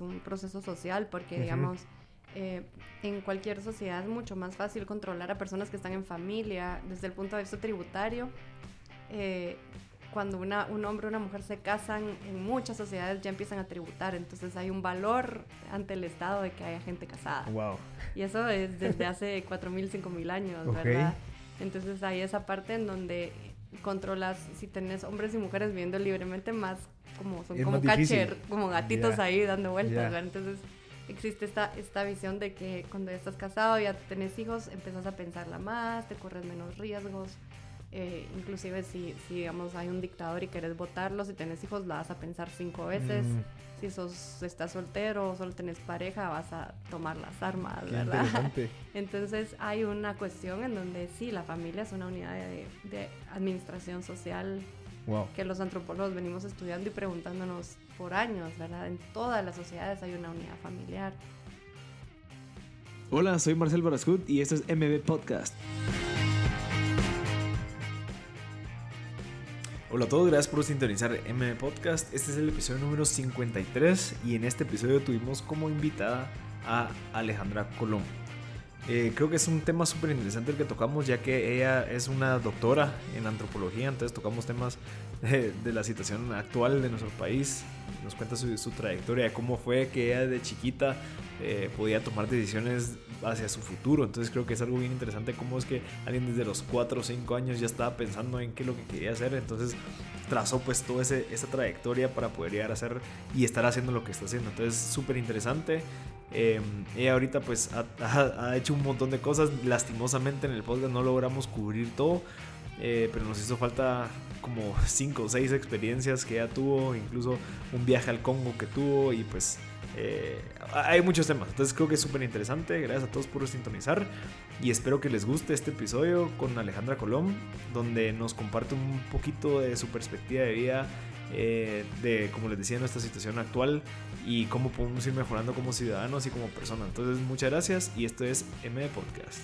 un proceso social porque, digamos, eh, en cualquier sociedad es mucho más fácil controlar a personas que están en familia desde el punto de vista tributario. Eh, cuando una, un hombre o una mujer se casan, en muchas sociedades ya empiezan a tributar, entonces hay un valor ante el Estado de que haya gente casada. Wow. Y eso es desde hace 4.000, 5.000 años, ¿verdad? Entonces hay esa parte en donde controlas, si tenés hombres y mujeres viviendo libremente, más como son como catcher, como gatitos ahí dando vueltas, ¿verdad? Entonces existe esta, esta visión de que cuando ya estás casado, ya tenés hijos, empiezas a pensarla más, te corres menos riesgos. Eh, inclusive si, si, digamos, hay un dictador y querés votarlo, si tenés hijos, la vas a pensar cinco veces. Mm. Si sos, estás soltero o solo tenés pareja, vas a tomar las armas, ¿verdad? Entonces hay una cuestión en donde sí, la familia es una unidad de, de administración social que los antropólogos venimos estudiando y preguntándonos por años, ¿verdad? En todas las sociedades hay una unidad familiar. Hola, soy Marcel Barascut y esto es MB Podcast. Hola a todos, gracias por sintonizar MB Podcast. Este es el episodio número 53 y en este episodio tuvimos como invitada a Alejandra Colón. Eh, creo que es un tema súper interesante el que tocamos, ya que ella es una doctora en antropología, entonces tocamos temas de, la situación actual de nuestro país. Nos cuenta su, su, trayectoria, cómo fue que ella de chiquita eh, podía tomar decisiones hacia su futuro. Entonces creo que es algo bien interesante cómo es que alguien desde los 4 o 5 años ya estaba pensando en qué es lo que quería hacer. Entonces trazó pues toda esa trayectoria para poder llegar a hacer y estar haciendo lo que está haciendo. Entonces súper interesante. Eh, ella ahorita pues ha, hecho un montón de cosas. Lastimosamente en el podcast no logramos cubrir todo. Eh, pero nos hizo falta como 5 o 6 experiencias que ella tuvo. Incluso un viaje al Congo que tuvo. Y pues eh, hay muchos temas. Entonces creo que es súper interesante. Gracias a todos por sintonizar. Y espero que les guste este episodio con Alejandra Colón. Donde nos comparte un poquito de su perspectiva de vida eh, de, como les decía, nuestra situación actual y cómo podemos ir mejorando como ciudadanos y como personas. Entonces, muchas gracias y esto es MD Podcast.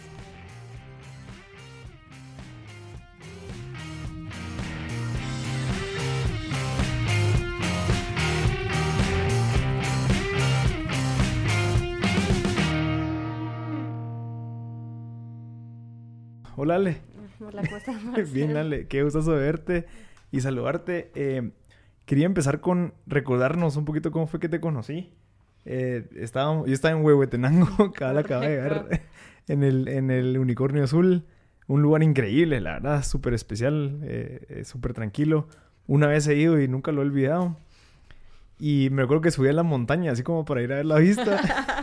Hola Ale. Hola, ¿cómo estás? Bien Ale, qué gusto verte y saludarte. Eh, quería empezar con recordarnos un poquito cómo fue que te conocí. Eh, estaba, yo estaba en Huehuetenango, cada acaba de llegar en el, en el Unicornio Azul. Un lugar increíble, la verdad, súper especial, eh, eh súper tranquilo. Una vez he ido y nunca lo he olvidado. Y me acuerdo que subí a la montaña, así como para ir a ver la vista.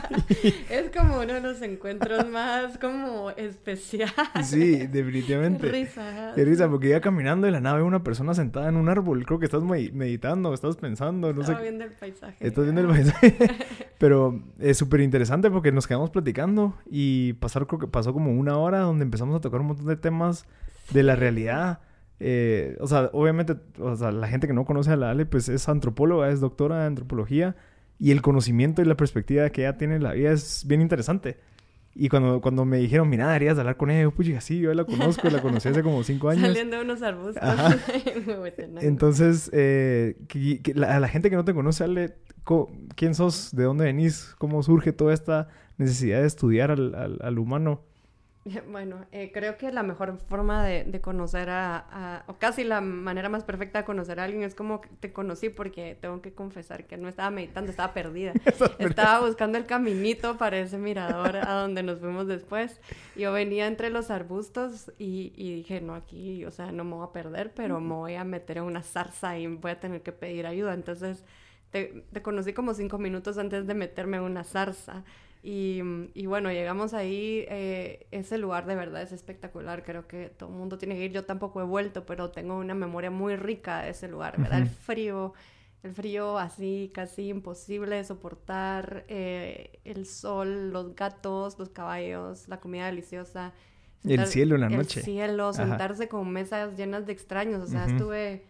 es como uno de los encuentros más como especiales. Sí, definitivamente. Qué risa. Qué risa, porque iba caminando y la nave una persona sentada en un árbol. Creo que estás meditando, estás pensando, no Estaba viendo el paisaje. Estás viendo el paisaje. Pero es súper interesante porque nos quedamos platicando y pasar, creo que pasó como una hora donde empezamos a tocar un montón de temas de la realidad eh, o sea, obviamente, o sea, la gente que no conoce a la Ale, pues es antropóloga, es doctora de antropología y el conocimiento y la perspectiva que ella tiene en la vida es bien interesante. Y cuando, cuando me dijeron, mira, deberías hablar con ella, yo, pues sí, yo la conozco, la conocí hace como cinco años. Saliendo de unos arbustos. Entonces, eh, a la gente que no te conoce, Ale, ¿quién sos? ¿De dónde venís? ¿Cómo surge toda esta necesidad de estudiar al, al, al humano? Bueno, eh, creo que la mejor forma de, conocer a, o casi la manera más perfecta de conocer a alguien es como te conocí porque tengo que confesar que no estaba meditando, estaba perdida. estaba buscando el caminito para ese mirador a donde nos fuimos después. Yo venía entre los arbustos y, dije, no, aquí, o sea, no me voy a perder, pero me voy a meter en una zarza y voy a tener que pedir ayuda. Entonces, te, te conocí como cinco minutos antes de meterme en una zarza. Y, y, bueno, llegamos ahí, eh, ese lugar de verdad es espectacular, creo que todo el mundo tiene que ir, yo tampoco he vuelto, pero tengo una memoria muy rica de ese lugar, ¿verdad? El frío, el frío así casi imposible de soportar, eh, el sol, los gatos, los caballos, la comida deliciosa. el cielo en la noche. El cielo, sentarse con mesas llenas de extraños, o sea, estuve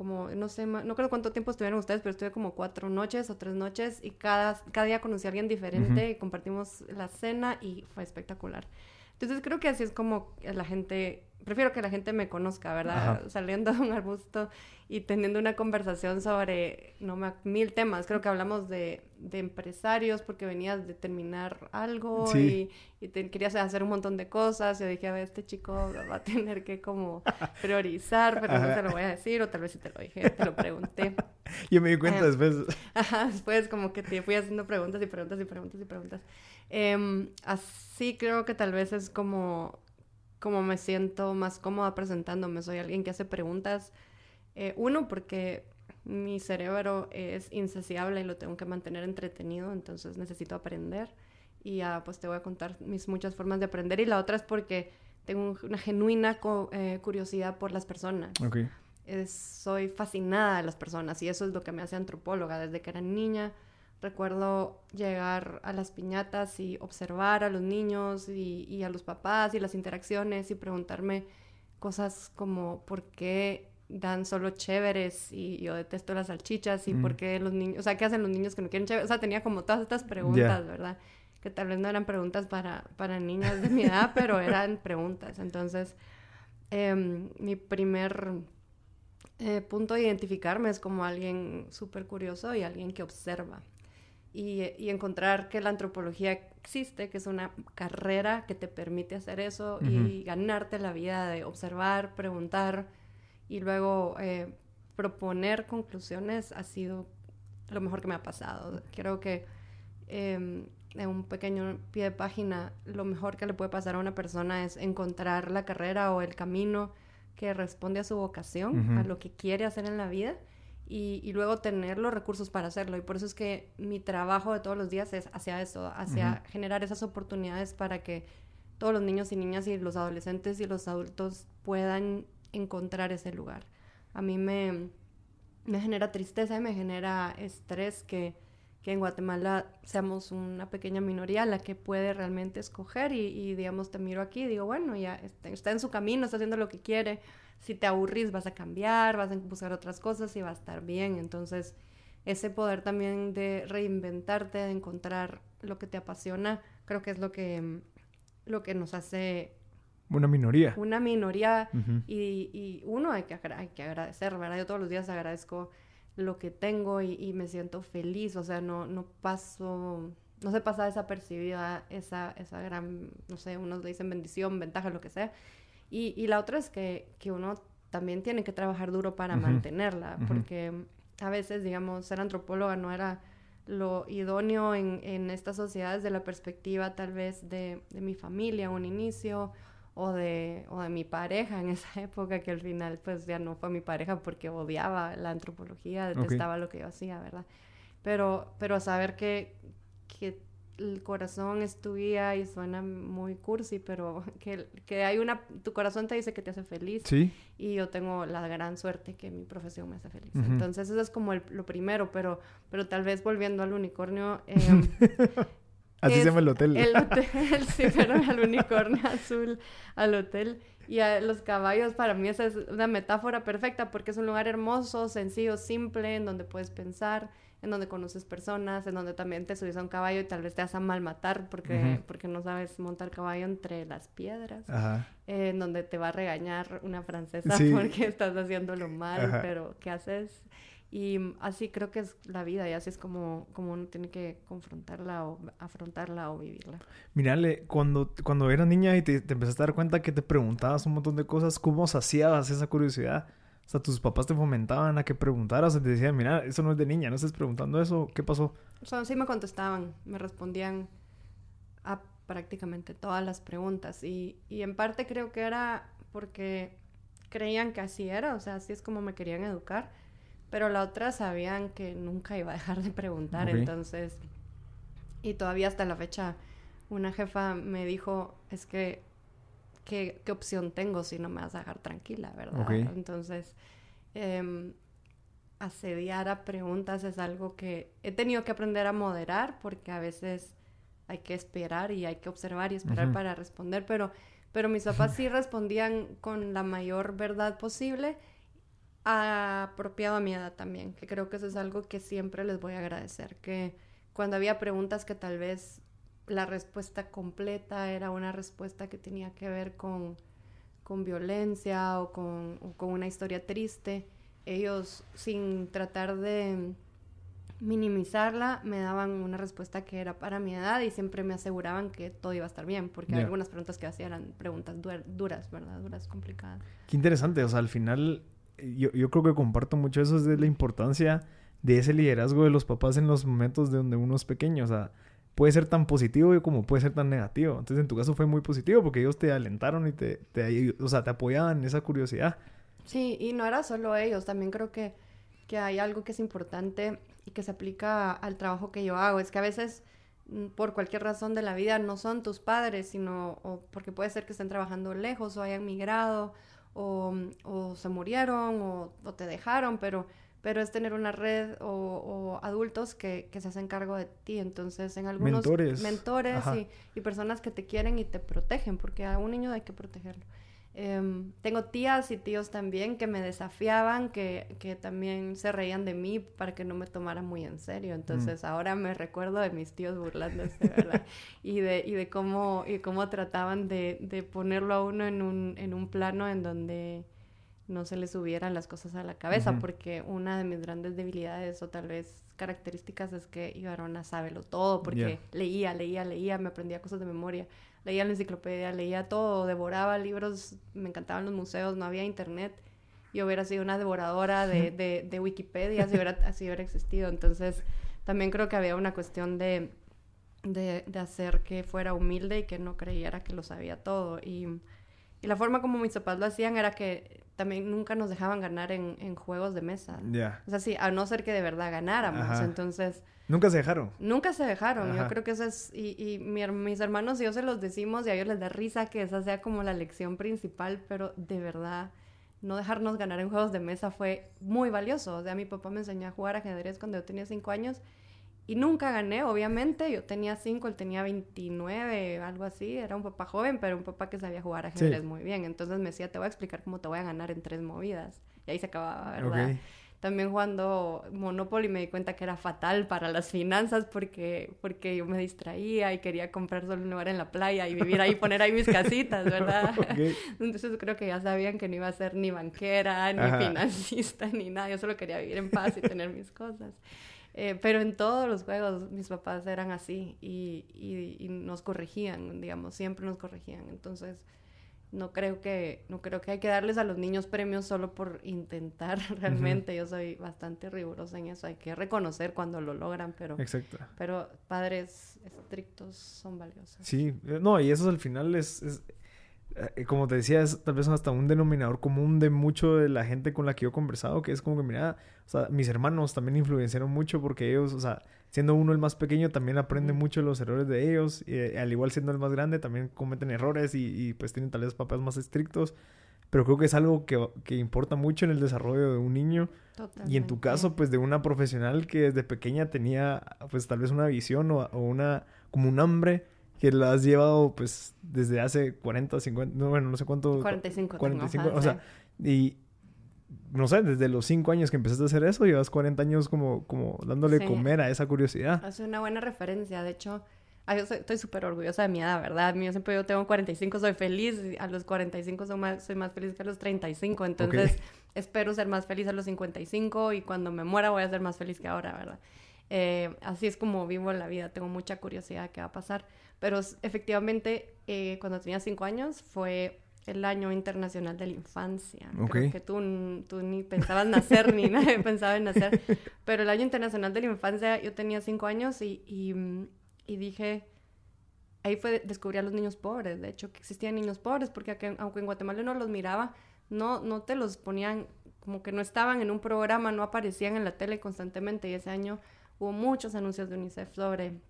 como, no sé, no creo cuánto tiempo estuvieron ustedes, pero estuve como cuatro noches o tres noches y cada, cada día conocí a alguien diferente y compartimos la cena y fue espectacular. Entonces creo que así es como la gente prefiero que la gente me conozca, ¿verdad? Saliendo de un arbusto y teniendo una conversación sobre no mil temas. Creo que hablamos de, de empresarios porque venías de terminar algo y, y te, querías hacer un montón de cosas. Yo dije, a ver, este chico va a tener que como priorizar, pero no te lo voy a decir, o tal vez si te lo dije, te lo pregunté. Yo me di cuenta em, después. Ajá, después como que te fui haciendo preguntas y preguntas y preguntas y preguntas. Em, así creo que tal vez es como, como me siento más cómoda presentándome. Soy alguien que hace preguntas eh, uno, porque mi cerebro es insaciable y lo tengo que mantener entretenido, entonces necesito aprender. Y ya, pues te voy a contar mis muchas formas de aprender. Y la otra es porque tengo una genuina eh, curiosidad por las personas. soy fascinada de las personas y eso es lo que me hace antropóloga. Desde que era niña recuerdo llegar a las piñatas y observar a los niños y, y a los papás y las interacciones y preguntarme cosas como por qué dan solo chéveres y yo detesto las salchichas y por qué los niños, o sea, ¿qué hacen los niños que no quieren chéveres? O sea, tenía como todas estas preguntas, ¿verdad? Que tal vez no eran preguntas para, para niñas de mi edad, pero eran preguntas. Entonces, em, mi primer eh, punto de identificarme es como alguien súper curioso y alguien que observa. Y, y, encontrar que la antropología existe, que es una carrera que te permite hacer eso y ganarte la vida de observar, preguntar, y luego eh, proponer conclusiones ha sido lo mejor que me ha pasado. Creo que em, en un pequeño pie de página, lo mejor que le puede pasar a una persona es encontrar la carrera o el camino que responde a su vocación, a lo que quiere hacer en la vida. Y, y, luego tener los recursos para hacerlo. Y por eso es que mi trabajo de todos los días es hacia eso, hacia generar esas oportunidades para que todos los niños y niñas y los adolescentes y los adultos puedan encontrar ese lugar. A mí me, me genera tristeza y me genera estrés que, que, en Guatemala seamos una pequeña minoría la que puede realmente escoger y, digamos, te miro aquí y digo, bueno, ya está, está, en su camino, está haciendo lo que quiere. Si te aburrís vas a cambiar, vas a buscar otras cosas y va a estar bien. Entonces, ese poder también de reinventarte, de encontrar lo que te apasiona, creo que es lo que, lo que nos hace una minoría. Una minoría y, y, uno hay que, hay que agradecer, ¿verdad? Yo todos los días agradezco lo que tengo y, y, me siento feliz, o sea, no, no paso, no se pasa desapercibida esa, esa gran, no sé, unos le dicen bendición, ventaja, lo que sea. Y, y la otra es que, que, uno también tiene que trabajar duro para mantenerla, porque a veces, digamos, ser antropóloga no era lo idóneo en, en estas sociedades de la perspectiva tal vez de, de mi familia, un inicio, o de, o de mi pareja en esa época, que al final pues ya no fue mi pareja porque odiaba la antropología, detestaba lo que yo hacía, ¿verdad? Pero, pero saber que, que el corazón es tu guía y suena muy cursi, pero que, que, hay una, tu corazón te dice que te hace feliz. Sí. Y yo tengo la gran suerte que mi profesión me hace feliz. Entonces eso es como lo primero, pero, pero tal vez volviendo al unicornio, eh, Así se llama el hotel. El hotel, sí, pero al unicornio azul, al hotel. Y a los caballos, para mí esa es una metáfora perfecta porque es un lugar hermoso, sencillo, simple, en donde puedes pensar, en donde conoces personas, en donde también te subes a un caballo y tal vez te vas a mal matar porque, porque no sabes montar caballo entre las piedras. en donde te va a regañar una francesa porque estás haciéndolo mal, pero ¿qué haces? Y así creo que es la vida y así es como, como uno tiene que confrontarla o afrontarla o vivirla. Mírale, cuando, cuando eras niña y te, te, empezaste a dar cuenta que te preguntabas un montón de cosas, ¿cómo saciabas esa curiosidad? O sea, tus papás te fomentaban a que preguntaras te decían, mira, eso no es de niña, no estés preguntando eso, ¿qué pasó? O sea, sí me contestaban, me respondían a prácticamente todas las preguntas y, y en parte creo que era porque creían que así era, o sea, así es como me querían educar pero la otra sabían que nunca iba a dejar de preguntar, entonces... Y todavía hasta la fecha una jefa me dijo, es que, ¿qué, qué opción tengo si no me vas a dejar tranquila, verdad? Entonces, eh, asediar a preguntas es algo que he tenido que aprender a moderar porque a veces hay que esperar y hay que observar y esperar para responder, pero, pero mis papás sí respondían con la mayor verdad posible apropiado a mi edad también, que creo que eso es algo que siempre les voy a agradecer, que cuando había preguntas que tal vez la respuesta completa era una respuesta que tenía que ver con, con violencia o con, con una historia triste, ellos sin tratar de minimizarla, me daban una respuesta que era para mi edad y siempre me aseguraban que todo iba a estar bien, porque algunas preguntas que hacía eran preguntas duras, ¿verdad? Duras, complicadas. Qué interesante, o sea, al final yo, yo creo que comparto mucho eso de la importancia de ese liderazgo de los papás en los momentos de donde uno es pequeño, o sea, puede ser tan positivo como puede ser tan negativo. Entonces, en tu caso fue muy positivo porque ellos te alentaron y te, te, o sea, te apoyaban en esa curiosidad. Sí, y no era solo ellos, también creo que, que hay algo que es importante y que se aplica al trabajo que yo hago. Es que a veces, mm, por cualquier razón de la vida, no son tus padres, sino porque puede ser que estén trabajando lejos o hayan migrado o, o se murieron o, o, te dejaron, pero, pero es tener una red o, adultos que, que, se hacen cargo de ti. Entonces, en algunos mentores, mentores y, y, personas que te quieren y te protegen, porque a un niño hay que protegerlo. Em, tengo tías y tíos también que me desafiaban, que, que, también se reían de mí para que no me tomara muy en serio. Entonces mm. ahora me recuerdo de mis tíos burlándose, ¿verdad? y, de, y de cómo, y cómo trataban de, de ponerlo a uno en un, en un plano en donde no se le subieran las cosas a la cabeza, porque una de mis grandes debilidades o tal vez características es que Ibarona sábelo todo, porque leía, leía, leía, me aprendía cosas de memoria leía la enciclopedia, leía todo, devoraba libros, me encantaban los museos, no había internet. Yo hubiera sido una devoradora de, de, de Wikipedia si hubiera, así hubiera existido. Entonces, también creo que había una cuestión de, de, de, hacer que fuera humilde y que no creyera que lo sabía todo. Y, y la forma como mis papás lo hacían era que también nunca nos dejaban ganar en, en juegos de mesa. O sea, sí, a no ser que de verdad ganáramos. Entonces Nunca se dejaron. Nunca se dejaron. Yo creo que eso es. Y, y mis hermanos y yo se los decimos y a ellos les da risa que esa sea como la lección principal, pero de verdad, no dejarnos ganar en juegos de mesa fue muy valioso. O sea, mi papá me enseñó a jugar ajedrez cuando yo tenía cinco años y nunca gané, obviamente. Yo tenía cinco, él tenía 29, algo así. Era un papá joven, pero un papá que sabía jugar ajedrez muy bien. Entonces me decía, te voy a explicar cómo te voy a ganar en tres movidas. Y ahí se acababa, ¿verdad? También jugando Monopoly me di cuenta que era fatal para las finanzas porque, porque yo me distraía y quería comprar solo un lugar en la playa y vivir ahí, poner ahí mis casitas, ¿verdad? Entonces creo que ya sabían que no iba a ser ni banquera, ni financista, ni nada. Yo solo quería vivir en paz y tener mis cosas. Eh, pero en todos los juegos mis papás eran así y, y, y nos corregían, digamos, siempre nos corregían. Entonces no creo que no creo que hay que darles a los niños premios solo por intentar realmente yo soy bastante rigurosa en eso hay que reconocer cuando lo logran pero Exacto. pero padres estrictos son valiosos sí eh, no y eso al final es, como te decía es tal vez hasta un denominador común de mucho de la gente con la que yo he conversado que es como que mira o sea mis hermanos también influenciaron mucho porque ellos o sea siendo uno el más pequeño, también aprende mucho los errores de ellos. Y, eh, al igual siendo el más grande, también cometen errores y, pues tienen tal vez papás más estrictos. Pero creo que es algo que, que importa mucho en el desarrollo de un niño. Y en tu caso, pues de una profesional que desde pequeña tenía pues tal vez una visión o, una como un hambre que la has llevado pues desde hace 40, 50, no, bueno, no sé cuánto. 45. 45, o sea, y, no sé, desde los cinco años que empezaste a hacer eso, llevas 40 años como, como dándole comer a esa curiosidad. Es una buena referencia, de hecho, yo estoy súper orgullosa de mi edad, ¿verdad? Yo siempre yo tengo 45, soy feliz, a los 45 soy más, soy más feliz que a los 35, entonces espero ser más feliz a los 55 y cuando me muera voy a ser más feliz que ahora, ¿verdad? Eh, así es como vivo la vida, tengo mucha curiosidad de qué va a pasar, pero efectivamente eh, cuando tenía cinco años fue el año internacional de la infancia. Creo que tú, tú ni pensabas nacer, ni nadie pensaba en nacer. Pero el año internacional de la infancia, yo tenía cinco años y, y, dije, ahí fue, descubrí a los niños pobres, de hecho, que existían niños pobres, porque aunque en Guatemala no los miraba, no, no te los ponían, como que no estaban en un programa, no aparecían en la tele constantemente. Y ese año hubo muchos anuncios de UNICEF sobre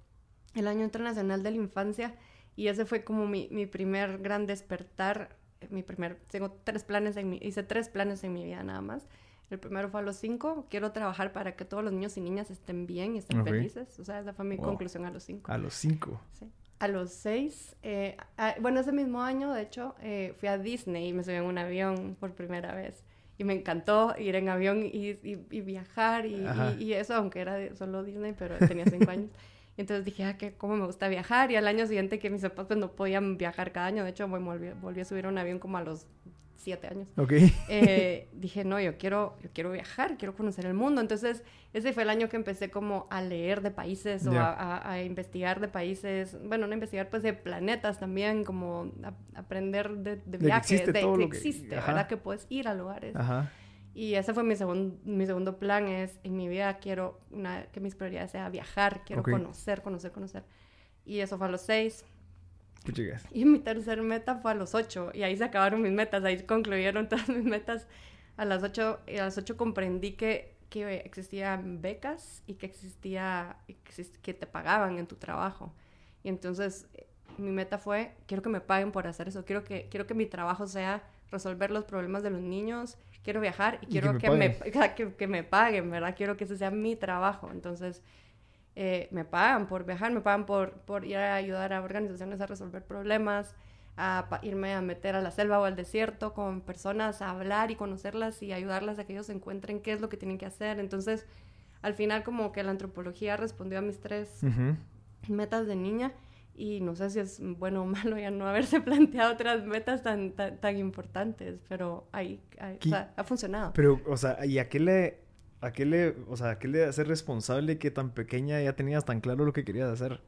el año internacional de la infancia. Y ese fue como mi, mi primer gran despertar mi primer, tengo tres planes en mi, hice tres planes en mi vida nada más. El primero fue a los cinco, quiero trabajar para que todos los niños y niñas estén bien y estén felices. O sea, esa fue mi conclusión a los cinco. A los cinco. Sí. A los seis, eh, bueno, ese mismo año, de hecho, eh, fui a Disney y me subí en un avión por primera vez. Y me encantó ir en avión y, y, viajar y, y, eso, aunque era solo Disney, pero tenía cinco años entonces dije, ah, que cómo me gusta viajar. Y al año siguiente que mis papás pues, no podían viajar cada año, de hecho volví, volví a subir un avión como a los siete años. Ok. Eh, dije, no, yo quiero, yo quiero viajar, quiero conocer el mundo. Entonces, ese fue el año que empecé como a leer de países o a, a, investigar de países, bueno, no investigar, pues de planetas también, como aprender de, de viajes, de, que existe, ¿verdad? Que puedes ir a lugares. Ajá. Y ese fue mi, segundo mi segundo plan, es en mi vida quiero una, que mis prioridades sea viajar, quiero conocer, conocer, conocer. Y eso fue a los seis. Y mi tercer meta fue a los ocho. Y ahí se acabaron mis metas, ahí concluyeron todas mis metas. A las ocho, y a las ocho comprendí que, que existían becas y que existía, que te pagaban en tu trabajo. Y entonces mi meta fue, quiero que me paguen por hacer eso, quiero que, quiero que mi trabajo sea resolver los problemas de los niños, quiero viajar y quiero que, me, que, me, paguen, ¿verdad? Quiero que ese sea mi trabajo. Entonces, eh, me pagan por viajar, me pagan por, por ir a ayudar a organizaciones a resolver problemas, a irme a meter a la selva o al desierto con personas, a hablar y conocerlas y ayudarlas a que ellos encuentren qué es lo que tienen que hacer. Entonces, al final como que la antropología respondió a mis tres metas de niña y no sé si es bueno o malo ya no haberse planteado otras metas tan, tan, importantes, pero ahí, ha funcionado. Pero, o sea, ¿y a qué le, a qué le, o sea, a qué le hace responsable que tan pequeña ya tenías tan claro lo que querías hacer?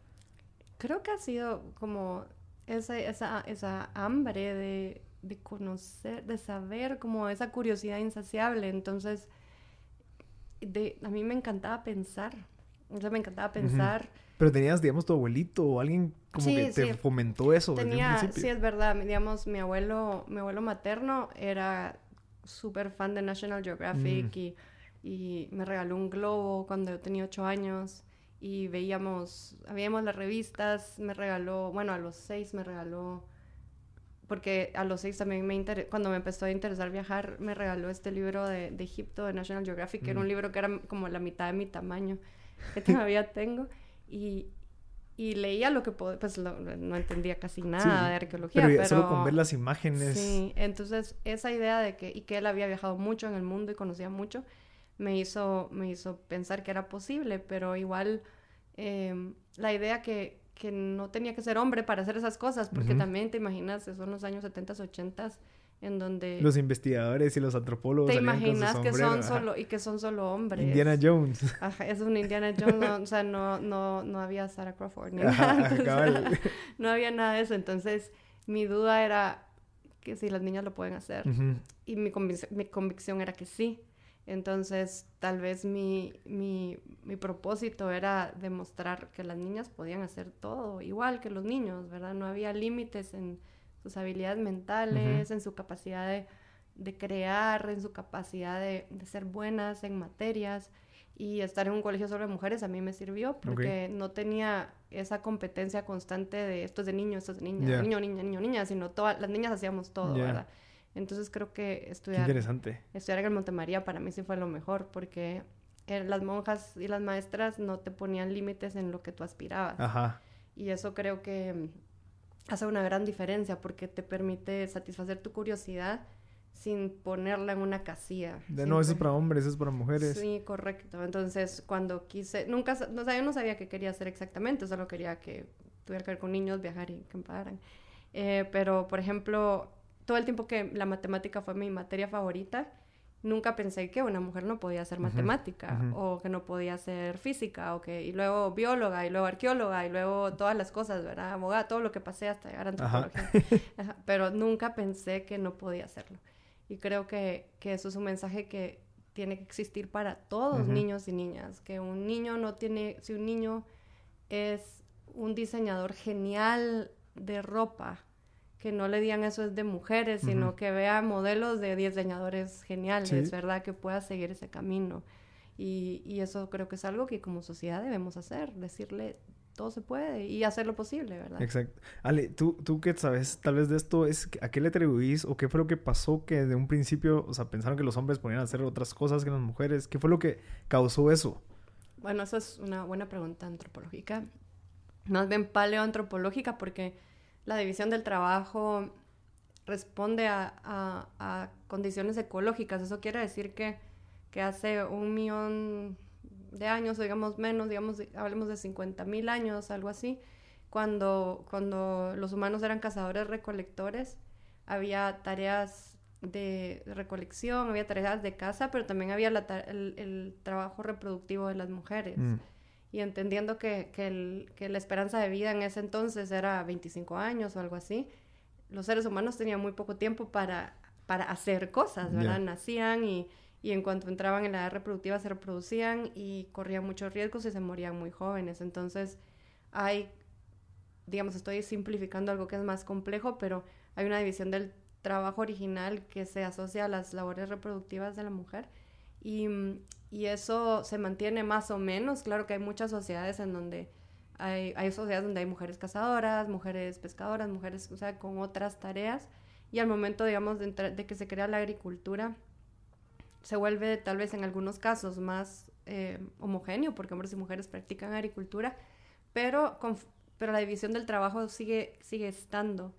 Creo que ha sido como esa, esa, esa hambre de, de conocer, de saber, como esa curiosidad insaciable. Entonces, de, a mí me encantaba pensar. O sea, me encantaba pensar. Pero tenías, digamos, tu abuelito o alguien como que te fomentó eso Tenía, Sí, es verdad. Digamos, mi abuelo, mi abuelo materno era súper fan de National Geographic y, y, me regaló un globo cuando yo tenía ocho años y veíamos, habíamos las revistas, me regaló, bueno, a los seis me regaló, porque a los seis también me interesó, cuando me empezó a interesar viajar, me regaló este libro de, de Egipto, de National Geographic, que era un libro que era como la mitad de mi tamaño, que todavía tengo. Y, y leía lo que pues no entendía casi nada de arqueología pero, solo con ver las imágenes. Sí entonces esa idea de que y que él había viajado mucho en el mundo y conocía mucho me hizo me hizo pensar que era posible pero igual em, la idea que, que no tenía que ser hombre para hacer esas cosas porque también te imaginas son los años 70 80 en donde los investigadores y los antropólogos te imaginas que son solo y que son solo hombres. Indiana Jones. Ajá, es un Indiana Jones o sea no no no había Sarah Crawford ni nada, no había nada de eso. Entonces mi duda era que si las niñas lo pueden hacer. Y mi, mi convicción era que sí. Entonces tal vez mi, mi, mi propósito era demostrar que las niñas podían hacer todo igual que los niños verdad no había límites en sus habilidades mentales, en su capacidad de, de, crear, en su capacidad de, de, ser buenas en materias. Y estar en un colegio solo de mujeres a mí me sirvió porque no tenía esa competencia constante de esto es de niño, esto es de niña, niño, niña, niño, niña, sino todas las niñas hacíamos todo, ¿verdad? Entonces creo que estudiar, interesante. estudiar en el Montemaría para mí sí fue lo mejor porque eh, las monjas y las maestras no te ponían límites en lo que tú aspirabas. Ajá. Y eso creo que hace una gran diferencia porque te permite satisfacer tu curiosidad sin ponerla en una casilla. De no, eso es para hombres, eso es para mujeres. Sí, correcto. Entonces, cuando quise, nunca, o sea, yo no sabía qué quería hacer exactamente, solo quería que tuviera que ver con niños, viajar y que me pagaran. Eh, pero, por ejemplo, todo el tiempo que la matemática fue mi materia favorita, nunca pensé que una mujer no podía hacer matemática o que no podía hacer física o que y luego bióloga y luego arqueóloga y luego todas las cosas, ¿verdad? Abogada, todo lo que pasé hasta llegar a antropología. Pero nunca pensé que no podía hacerlo. Y creo que, que, eso es un mensaje que tiene que existir para todos niños y niñas, que un niño no tiene, si un niño es un diseñador genial de ropa, que no le digan eso es de mujeres, sino que vea modelos de diseñadores geniales, ¿verdad? Que pueda seguir ese camino. Y, y, eso creo que es algo que como sociedad debemos hacer, decirle todo se puede y hacer lo posible, ¿verdad? Exacto. Ale, tú, tú que sabes tal vez de esto, es ¿a qué le atribuís o qué fue lo que pasó que de un principio, o sea, pensaron que los hombres podían hacer otras cosas que las mujeres? ¿Qué fue lo que causó eso? Bueno, esa es una buena pregunta antropológica, más bien paleoantropológica, porque la división del trabajo responde a, condiciones ecológicas. Eso quiere decir que, hace un millón, de años, digamos menos, digamos, hablemos de 50 mil años, algo así, cuando, cuando los humanos eran cazadores recolectores, había tareas de recolección, había tareas de caza, pero también había el, trabajo reproductivo de las mujeres. Mm. Y entendiendo que, que, la esperanza de vida en ese entonces era 25 años o algo así, los seres humanos tenían muy poco tiempo para, para hacer cosas, ¿verdad? Nacían y, y, en cuanto entraban en la edad reproductiva se reproducían y corrían muchos riesgos y se morían muy jóvenes. Entonces hay, digamos, estoy simplificando algo que es más complejo, pero hay una división del trabajo original que se asocia a las labores reproductivas de la mujer. Y, y eso se mantiene más o menos. Claro que hay muchas sociedades en donde hay, hay sociedades donde hay mujeres cazadoras, mujeres pescadoras, mujeres, o sea, con otras tareas. Y al momento, digamos, de, que se crea la agricultura, se vuelve tal vez en algunos casos más eh, homogéneo, porque hombres y mujeres practican agricultura, pero, con, pero la división del trabajo sigue, sigue estando.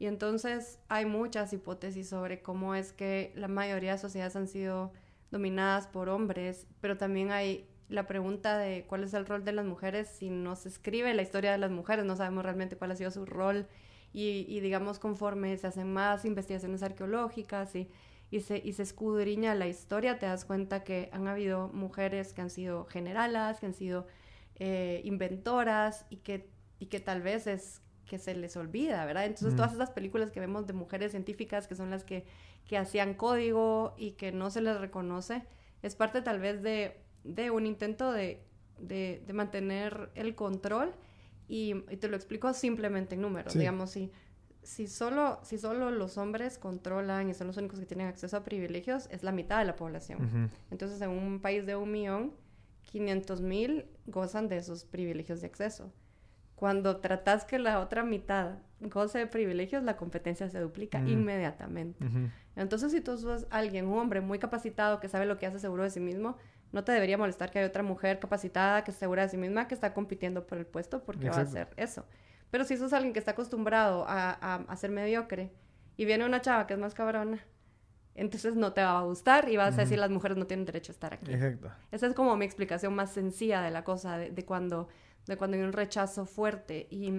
Y entonces hay muchas hipótesis sobre cómo es que la mayoría de sociedades han sido dominadas por hombres, pero también hay la pregunta de cuál es el rol de las mujeres si no se escribe la historia de las mujeres, no sabemos realmente cuál ha sido su rol y, digamos conforme se hacen más investigaciones arqueológicas y, y, se, y se escudriña la historia, te das cuenta que han habido mujeres que han sido generalas, que han sido eh, inventoras y que, y que tal vez es que se les olvida, ¿verdad? Entonces todas esas películas que vemos de mujeres científicas que son las que, que hacían código y que no se les reconoce, es parte tal vez de, de un intento de, de, de, mantener el control y, te lo explico simplemente en números, digamos, si, si, solo, si solo los hombres controlan y son los únicos que tienen acceso a privilegios, es la mitad de la población. Entonces en un país de un millón, 500 mil gozan de esos privilegios de acceso. Cuando tratas que la otra mitad goce de privilegios, la competencia se duplica inmediatamente. Entonces, si tú sos alguien, un hombre muy capacitado que sabe lo que hace seguro de sí mismo, no te debería molestar que hay otra mujer capacitada que es segura de sí misma que está compitiendo por el puesto porque va a hacer eso. Pero si sos alguien que está acostumbrado a, a, ser mediocre y viene una chava que es más cabrona, entonces no te va a gustar y vas a decir las mujeres no tienen derecho a estar aquí. Exacto. Esa es como mi explicación más sencilla de la cosa, de cuando de cuando hay un rechazo fuerte. Y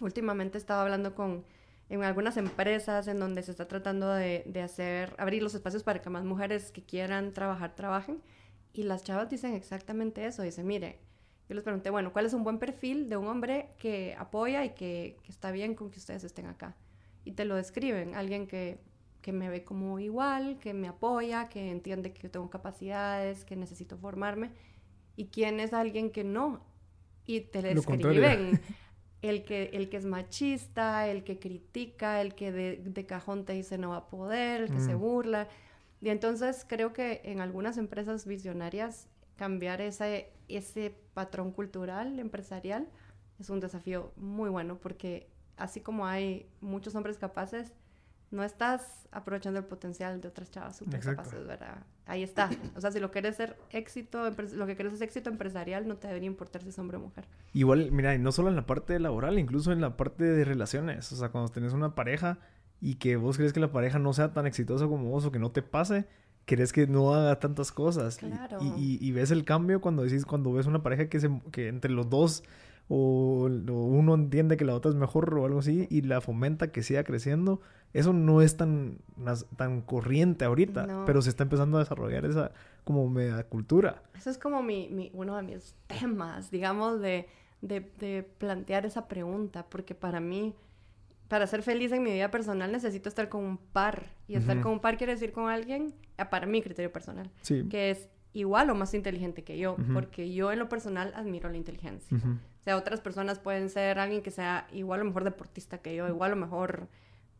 últimamente estaba hablando con en algunas empresas en donde se está tratando de, de, hacer, abrir los espacios para que más mujeres que quieran trabajar, trabajen. Y las chavas dicen exactamente eso. Dicen, mire, yo les pregunté, bueno, ¿cuál es un buen perfil de un hombre que apoya y que, que está bien con que ustedes estén acá? Y te lo describen, alguien que, que me ve como igual, que me apoya, que entiende que yo tengo capacidades, que necesito formarme. ¿Y quién es alguien que no? Y te describen el que, el que es machista, el que critica, el que de, cajón te dice no va a poder, el que se mm. burla. Y entonces creo que en algunas empresas visionarias cambiar ese, ese patrón cultural empresarial es un desafío muy bueno porque así como hay muchos hombres capaces, no estás aprovechando el potencial de otras chavas súper capaces, ¿verdad? Ahí está. O sea, si lo quieres ser éxito, lo que quieres es éxito empresarial, no te debería importar si es hombre o mujer. Igual, mira, y no solo en la parte laboral, incluso en la parte de relaciones. O sea, cuando tenés una pareja y que vos crees que la pareja no sea tan exitosa como vos o que no te pase, crees que no haga tantas cosas. Claro. Y, y, ves el cambio cuando decís, cuando ves una pareja que, se, que entre los dos o, uno entiende que la otra es mejor o algo así y la fomenta que siga creciendo, eso no es tan, tan corriente ahorita, pero se está empezando a desarrollar esa como media cultura. Eso es como mi, mi uno de mis temas, digamos, de, de, plantear esa pregunta, porque para mí, para ser feliz en mi vida personal necesito estar con un par, y estar con un par quiere decir con alguien, para mi criterio personal, que es igual o más inteligente que yo, porque yo en lo personal admiro la inteligencia. O sea, otras personas pueden ser alguien que sea igual o mejor deportista que yo, igual o mejor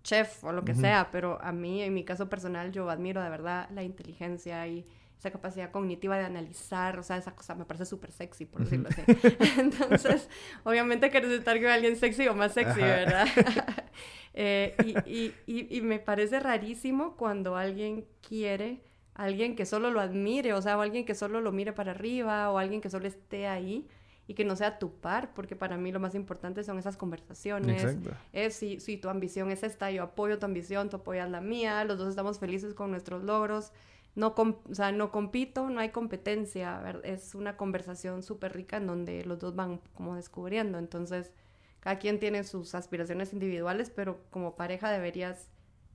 chef o lo que sea, pero a mí, en mi caso personal, yo admiro de verdad la inteligencia y esa capacidad cognitiva de analizar, o sea, esa cosa me parece súper sexy, por decirlo así. Entonces, obviamente quieres estar con alguien sexy o más sexy, ¿verdad? Eh, y, y, y, me parece rarísimo cuando alguien quiere, alguien que solo lo admire, o sea, o alguien que solo lo mire para arriba, o alguien que solo esté ahí, y que no sea tu par, porque para mí lo más importante son esas conversaciones. Es si, si tu ambición es esta, yo apoyo tu ambición, tú apoyas la mía, los dos estamos felices con nuestros logros. no, o sea, no compito, no hay competencia, es una conversación súper rica en donde los dos van como descubriendo, entonces cada quien tiene sus aspiraciones individuales, pero como pareja deberías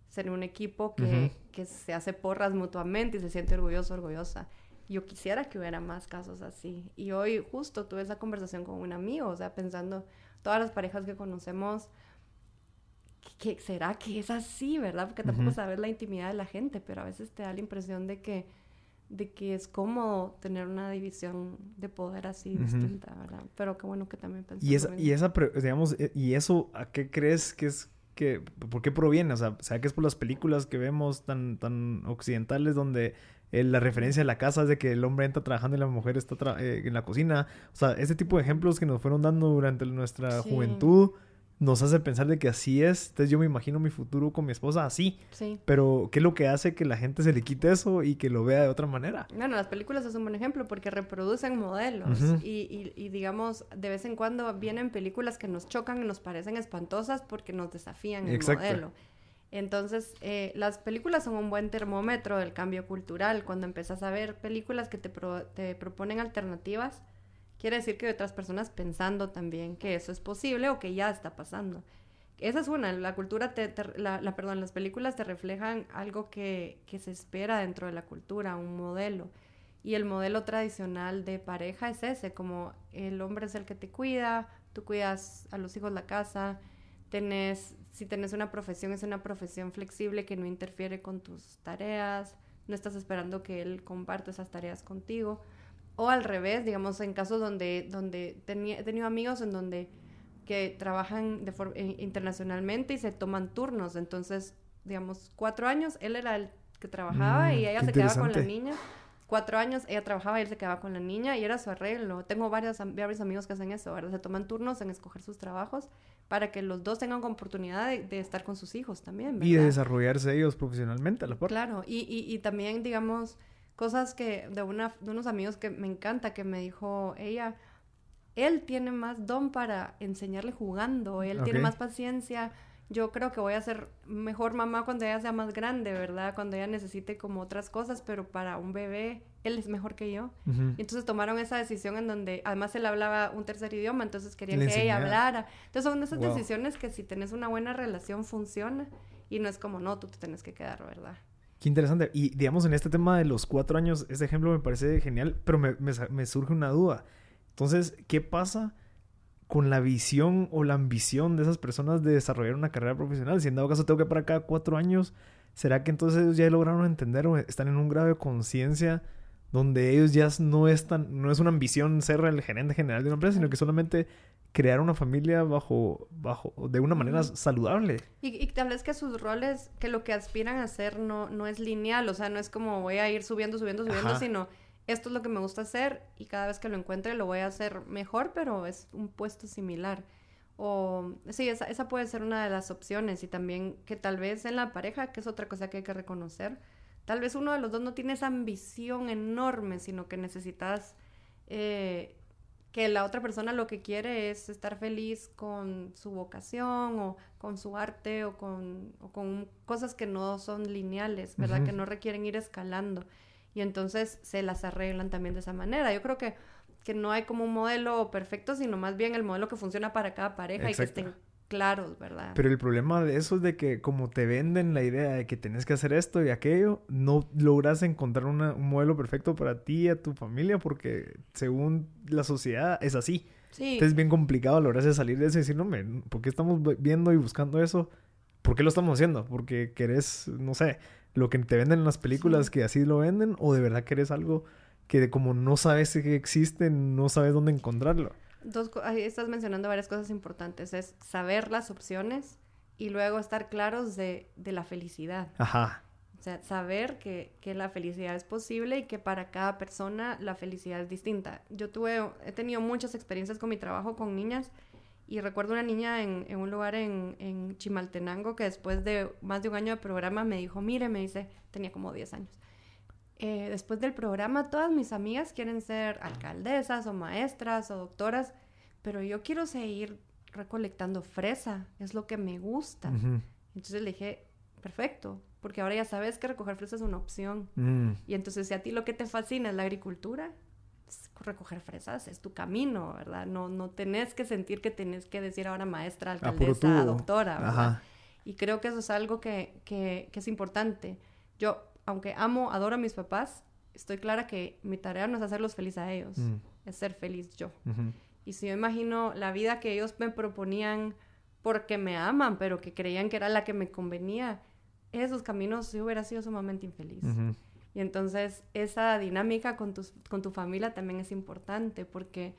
ser un equipo que, que se hace porras mutuamente y se siente orgulloso, orgullosa. Yo quisiera que hubiera más casos así. Y hoy justo tuve esa conversación con un amigo, o sea, pensando, todas las parejas que conocemos, ¿qué será que es así, verdad? Porque tampoco sabes la intimidad de la gente, pero a veces te da la impresión de que, de que es cómodo tener una división de poder así distinta, ¿verdad? Pero qué bueno que también pensamos. Y esa, y esa, digamos, eh, ¿y eso a qué crees que es que, por qué proviene? O sea, ¿será que es por las películas que vemos tan, tan occidentales donde eh, la referencia de la casa es de que el hombre entra trabajando y la mujer está eh, en la cocina? O sea, ese tipo de ejemplos que nos fueron dando durante nuestra juventud nos hace pensar de que así es. Entonces yo me imagino mi futuro con mi esposa así. Sí. Pero ¿qué es lo que hace que la gente se le quite eso y que lo vea de otra manera? Bueno, las películas es un buen ejemplo porque reproducen modelos y, y, digamos, de vez en cuando vienen películas que nos chocan y nos parecen espantosas porque nos desafían el modelo. Entonces, eh, las películas son un buen termómetro del cambio cultural. Cuando empiezas a ver películas que te, te proponen alternativas, Quiere decir que hay otras personas pensando también que eso es posible o que ya está pasando. Esa es una, la cultura, te, la, perdón, las películas te reflejan algo que, que se espera dentro de la cultura, un modelo. Y el modelo tradicional de pareja es ese, como el hombre es el que te cuida, tú cuidas a los hijos la casa, tenés, si tenés una profesión, es una profesión flexible que no interfiere con tus tareas, no estás esperando que él comparte esas tareas contigo. O al revés, digamos, en casos donde, donde he tenido amigos en donde que trabajan de eh, internacionalmente y se toman turnos. Entonces, digamos, cuatro años, él era el que trabajaba y mm, ella se quedaba con la niña. Cuatro años, ella trabajaba y él se quedaba con la niña y era su arreglo. Tengo varios, varios amigos que hacen eso, ¿verdad? Se toman turnos en escoger sus trabajos para que los dos tengan oportunidad de, estar con sus hijos también. Y de desarrollarse ellos profesionalmente a la par. Claro, y, y, y también, digamos, cosas que de, una, de unos amigos que me encanta, que me dijo ella, él tiene más don para enseñarle jugando, él tiene más paciencia. Yo creo que voy a ser mejor mamá cuando ella sea más grande, ¿verdad? Cuando ella necesite como otras cosas, pero para un bebé, él es mejor que yo. Entonces tomaron esa decisión en donde, además él hablaba un tercer idioma, entonces querían que ella hablara. Entonces son esas decisiones que si tenés una buena relación funciona y no es como, no, tú te tienes que quedar, ¿verdad? Qué interesante. Y digamos, en este tema de los cuatro años, ese ejemplo me parece genial, pero me, me, surge una duda. Entonces, ¿qué pasa con la visión o la ambición de esas personas de desarrollar una carrera profesional? Si en dado caso tengo que para cada cuatro años, ¿será que entonces ellos ya lograron entender o están en un grado de conciencia donde ellos ya no es tan, no es una ambición ser el gerente general de una empresa, sino que solamente crear una familia bajo, bajo, de una manera saludable. Y, y, tal vez que sus roles, que lo que aspiran a hacer no, no es lineal, o sea, no es como voy a ir subiendo, subiendo, subiendo, sino esto es lo que me gusta hacer y cada vez que lo encuentre lo voy a hacer mejor, pero es un puesto similar. O sí, esa, esa puede ser una de las opciones y también que tal vez en la pareja, que es otra cosa que hay que reconocer, tal vez uno de los dos no tiene esa ambición enorme, sino que necesitas eh, que la otra persona lo que quiere es estar feliz con su vocación o con su arte o con, con cosas que no son lineales, ¿verdad? Que no requieren ir escalando. Y entonces se las arreglan también de esa manera. Yo creo que, que no hay como un modelo perfecto, sino más bien el modelo que funciona para cada pareja y que estén claros, ¿verdad? Pero el problema de eso es de que como te venden la idea de que tienes que hacer esto y aquello, no logras encontrar un modelo perfecto para ti y a tu familia porque según la sociedad es así. Sí. Entonces es bien complicado lograr salir de eso y decir, no, me, ¿por qué estamos viendo y buscando eso? ¿Por qué lo estamos haciendo? ¿Porque querés, no sé, lo que te venden en las películas que así lo venden? ¿O de verdad querés algo que como no sabes que existe, no sabes dónde encontrarlo? dos, ahí estás mencionando varias cosas importantes. Es saber las opciones y luego estar claros de, de la felicidad. Ajá. O sea, saber que, que, la felicidad es posible y que para cada persona la felicidad es distinta. Yo tuve, he tenido muchas experiencias con mi trabajo con niñas y recuerdo una niña en, en un lugar en, en, Chimaltenango que después de más de un año de programa me dijo, mire, me dice, tenía como 10 años, eh, después del programa todas mis amigas quieren ser alcaldesas o maestras o doctoras, pero yo quiero seguir recolectando fresa, es lo que me gusta. Entonces le dije, perfecto, porque ahora ya sabes que recoger fresas es una opción. Mm. Y entonces si a ti lo que te fascina es la agricultura, recoger fresas es tu camino, ¿verdad? No, no tenés que sentir que tenés que decir ahora maestra, alcaldesa, doctora, ¿verdad? Ajá. Y creo que eso es algo que, que, que es importante. Yo, aunque amo, adoro a mis papás, estoy clara que mi tarea no es hacerlos felices a ellos, Mm. es ser feliz yo. Y si yo imagino la vida que ellos me proponían porque me aman, pero que creían que era la que me convenía, esos caminos yo hubiera sido sumamente infeliz. Y entonces esa dinámica con, tus, con tu familia también es importante porque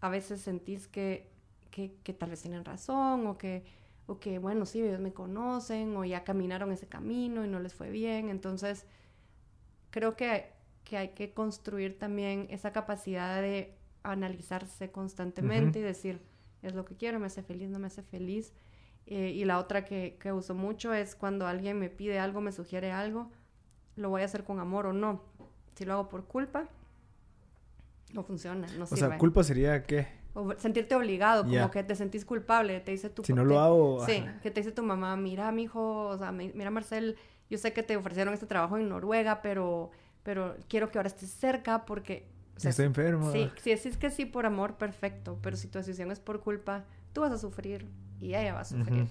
a veces sentís que, que, que tal vez tienen razón o que, o que, bueno, sí, ellos me conocen o ya caminaron ese camino y no les fue bien. Entonces, creo que, que hay que construir también esa capacidad de analizarse constantemente y decir, es lo que quiero, me hace feliz, no me hace feliz. Eh, y la otra que, que uso mucho es cuando alguien me pide algo, me sugiere algo, lo voy a hacer con amor o no. Si lo hago por culpa, no funciona, no O sirve. sea, culpa sería qué? O sentirte obligado, como que te sentís culpable, te dice tu Si no te- lo hago. Sí, ajá. que te dice tu mamá, mira, mijo, o sea, mi- mira, Marcel, yo sé que te ofrecieron este trabajo en Noruega, pero, pero quiero que ahora estés cerca porque... o sea, Estoy enfermo. Sí, si decís que sí por amor, perfecto, pero si tu decisión es por culpa, tú vas a sufrir y ella va a sufrir. Ujú.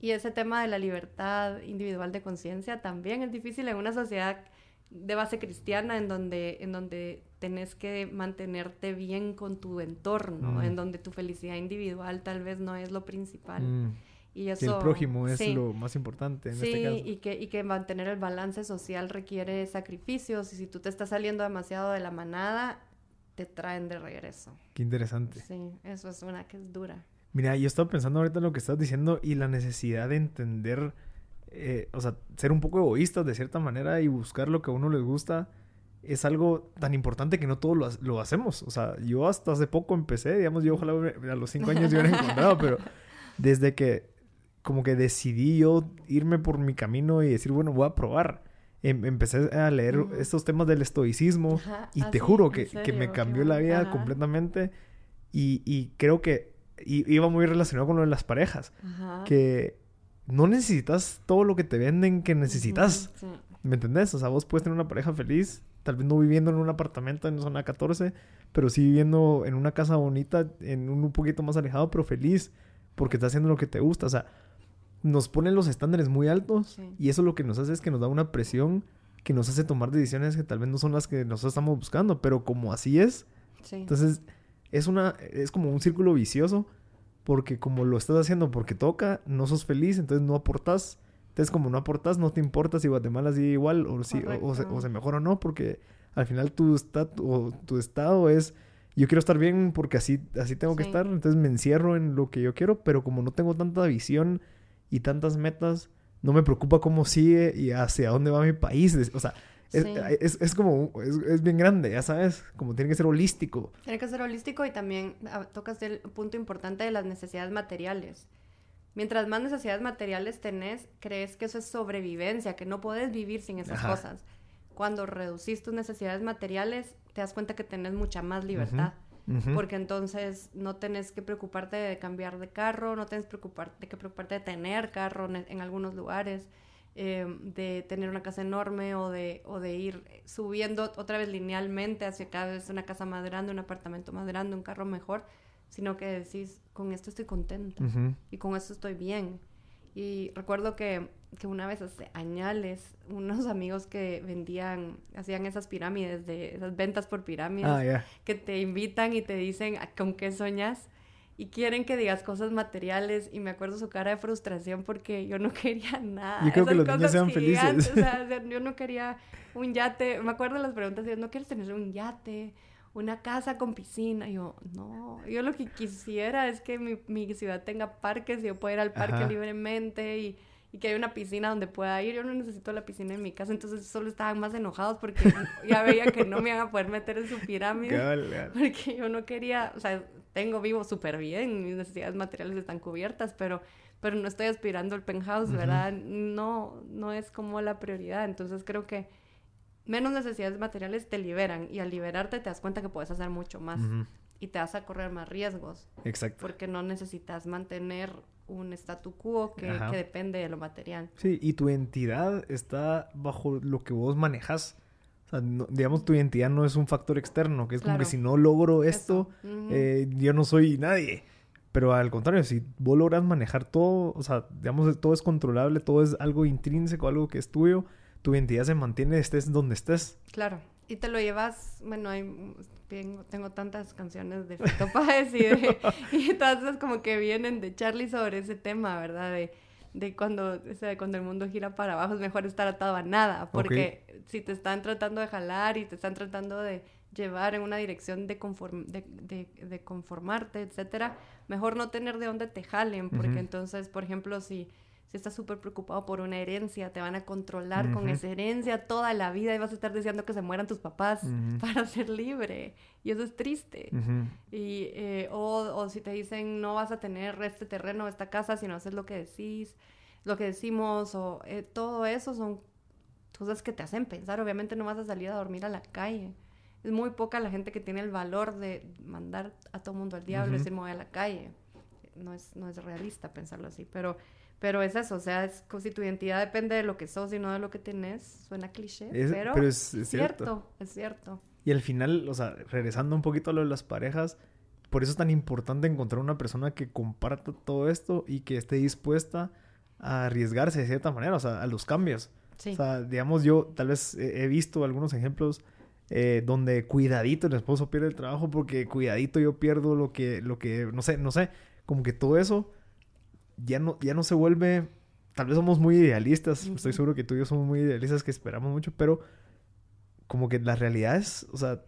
Y ese tema de la libertad individual de conciencia también es difícil en una sociedad de base cristiana en donde, en donde tenés que mantenerte bien con tu entorno, Mm. en donde tu felicidad individual tal vez no es lo principal. Mm. Y Que eso... el prójimo es sí. lo más importante en Sí, este caso. y que, y que mantener el balance social requiere sacrificios y si tú te estás saliendo demasiado de la manada, te traen de regreso. Qué interesante. Sí, eso es una que es dura. Mira, yo estaba pensando ahorita en lo que estás diciendo y la necesidad de entender, eh, o sea, ser un poco egoístas de cierta manera y buscar lo que a uno les gusta es algo tan importante que no todos lo, lo hacemos. O sea, yo hasta hace poco empecé, digamos, yo ojalá a los cinco años yo hubiera encontrado, pero desde que como que decidí yo irme por mi camino y decir, bueno, voy a probar. em- empecé a leer Ujú. estos temas del estoicismo Ajá, y ah, te juro ¿en que, que me cambió la vida Ajá. completamente y, y creo que iba muy relacionado con lo de las parejas, Ajá. que no necesitas todo lo que te venden que necesitas, Ujú, sí. ¿me entendés? O sea, vos puedes tener una pareja feliz, tal vez no viviendo en un apartamento en zona 14, pero sí viviendo en una casa bonita, en un, un poquito más alejado, pero feliz, porque estás haciendo lo que te gusta, o sea, nos ponen los estándares muy altos Sí. y eso lo que nos hace es que nos da una presión que nos hace tomar decisiones que tal vez no son las que nosotros estamos buscando, pero como así es, Sí. entonces es una es como un círculo vicioso porque como lo estás haciendo porque toca, no sos feliz, entonces no aportas. Entonces como no aportas, no te importa si Guatemala sigue igual o si o, o se, o se mejora o no, porque al final tu estado o tu estado es yo quiero estar bien porque así así tengo que estar, entonces me encierro en lo que yo quiero, pero como no tengo tanta visión y tantas metas, no me preocupa cómo sigue y hacia dónde va mi país, o sea, es, Sí. es, es como es, es bien grande, ya sabes, como tiene que ser holístico. Tiene que ser holístico y también ah, tocas el punto importante de las necesidades materiales. Mientras más necesidades materiales tenés, crees que eso es sobrevivencia, que no puedes vivir sin esas Ajá. cosas. Cuando reducís tus necesidades materiales, te das cuenta que tenés mucha más libertad. Ujú. Porque entonces no tenés que preocuparte de cambiar de carro, no tenés preocuparte, que preocuparte de tener carro en, en algunos lugares, eh, de tener una casa enorme o de, o de ir subiendo otra vez linealmente hacia cada vez una casa más grande, un apartamento más grande, un carro mejor, sino que decís, con esto estoy contenta y con esto estoy bien. Y recuerdo que, que una vez hace añales, unos amigos que vendían, hacían esas pirámides, de esas ventas por pirámides, Ah, que te invitan y te dicen "¿A- con qué soñas y quieren que digas cosas materiales y me acuerdo su cara de frustración porque yo no quería nada. Yo creo que Esas los niños cosas sean felices. o sea, yo no quería un yate, me acuerdo de las preguntas, de, ¿no quieres tener un yate? Una casa con piscina. Y yo, no, yo lo que quisiera es que mi, mi ciudad tenga parques y yo pueda ir al parque Ajá. libremente y, y que haya una piscina donde pueda ir. Yo no necesito la piscina en mi casa, entonces solo estaban más enojados porque ya veía que no me iban a poder meter en su pirámide. Porque yo no quería, o sea, tengo vivo súper bien, mis necesidades materiales están cubiertas, pero, pero no estoy aspirando al penthouse. ¿verdad? No, no es como la prioridad. Entonces creo que menos necesidades materiales te liberan y al liberarte te das cuenta que puedes hacer mucho más y te vas a correr más riesgos Exacto. porque no necesitas mantener un statu quo que, que, depende de lo material. Sí, y tu identidad está bajo lo que vos manejas. O sea, digamos, tu identidad no es un factor externo, que es como que si no logro esto, eh, yo no soy nadie. Pero al contrario, si vos logras manejar todo, o sea, digamos, todo es controlable, todo es algo intrínseco, algo que es tuyo, tu identidad se mantiene, estés donde estés. Claro. Y te lo llevas, bueno, hay, tengo, tantas canciones de Fito Páez y, de, y todas como que vienen de Charlie sobre ese tema, ¿verdad? De, de cuando, o sea, cuando el mundo gira para abajo es mejor estar atado a nada, porque si te están tratando de jalar y te están tratando de llevar en una dirección de, conform, de, de, de, conformarte, etcétera, mejor no tener de dónde te jalen, porque entonces, por ejemplo, si si estás súper preocupado por una herencia, te van a controlar con esa herencia toda la vida y vas a estar deseando que se mueran tus papás para ser libre. Y eso es triste. y, eh, o, o, si te dicen no vas a tener este terreno, esta casa, si no haces lo que decís, lo que decimos, o eh, todo eso son cosas que te hacen pensar. Obviamente no vas a salir a dormir a la calle. Es muy poca la gente que tiene el valor de mandar a todo mundo al diablo y me voy a la calle. No es, no es realista pensarlo así, pero pero es eso, o sea, es como si tu identidad depende de lo que sos y no de lo que tenés. Suena cliché, pero, es, cierto. Es cierto. Y al final, o sea, regresando un poquito a lo de las parejas, por eso es tan importante encontrar una persona que comparta todo esto y que esté dispuesta a arriesgarse de cierta manera, o sea, a los cambios. O sea, digamos, yo tal vez he visto algunos ejemplos eh, donde cuidadito el esposo pierde el trabajo porque cuidadito yo pierdo lo que, lo que, no sé, no sé, como que todo eso ya no, ya no se vuelve. Tal vez somos muy idealistas. Estoy seguro que tú y yo somos muy idealistas, que esperamos mucho, pero como que la realidad es, o sea,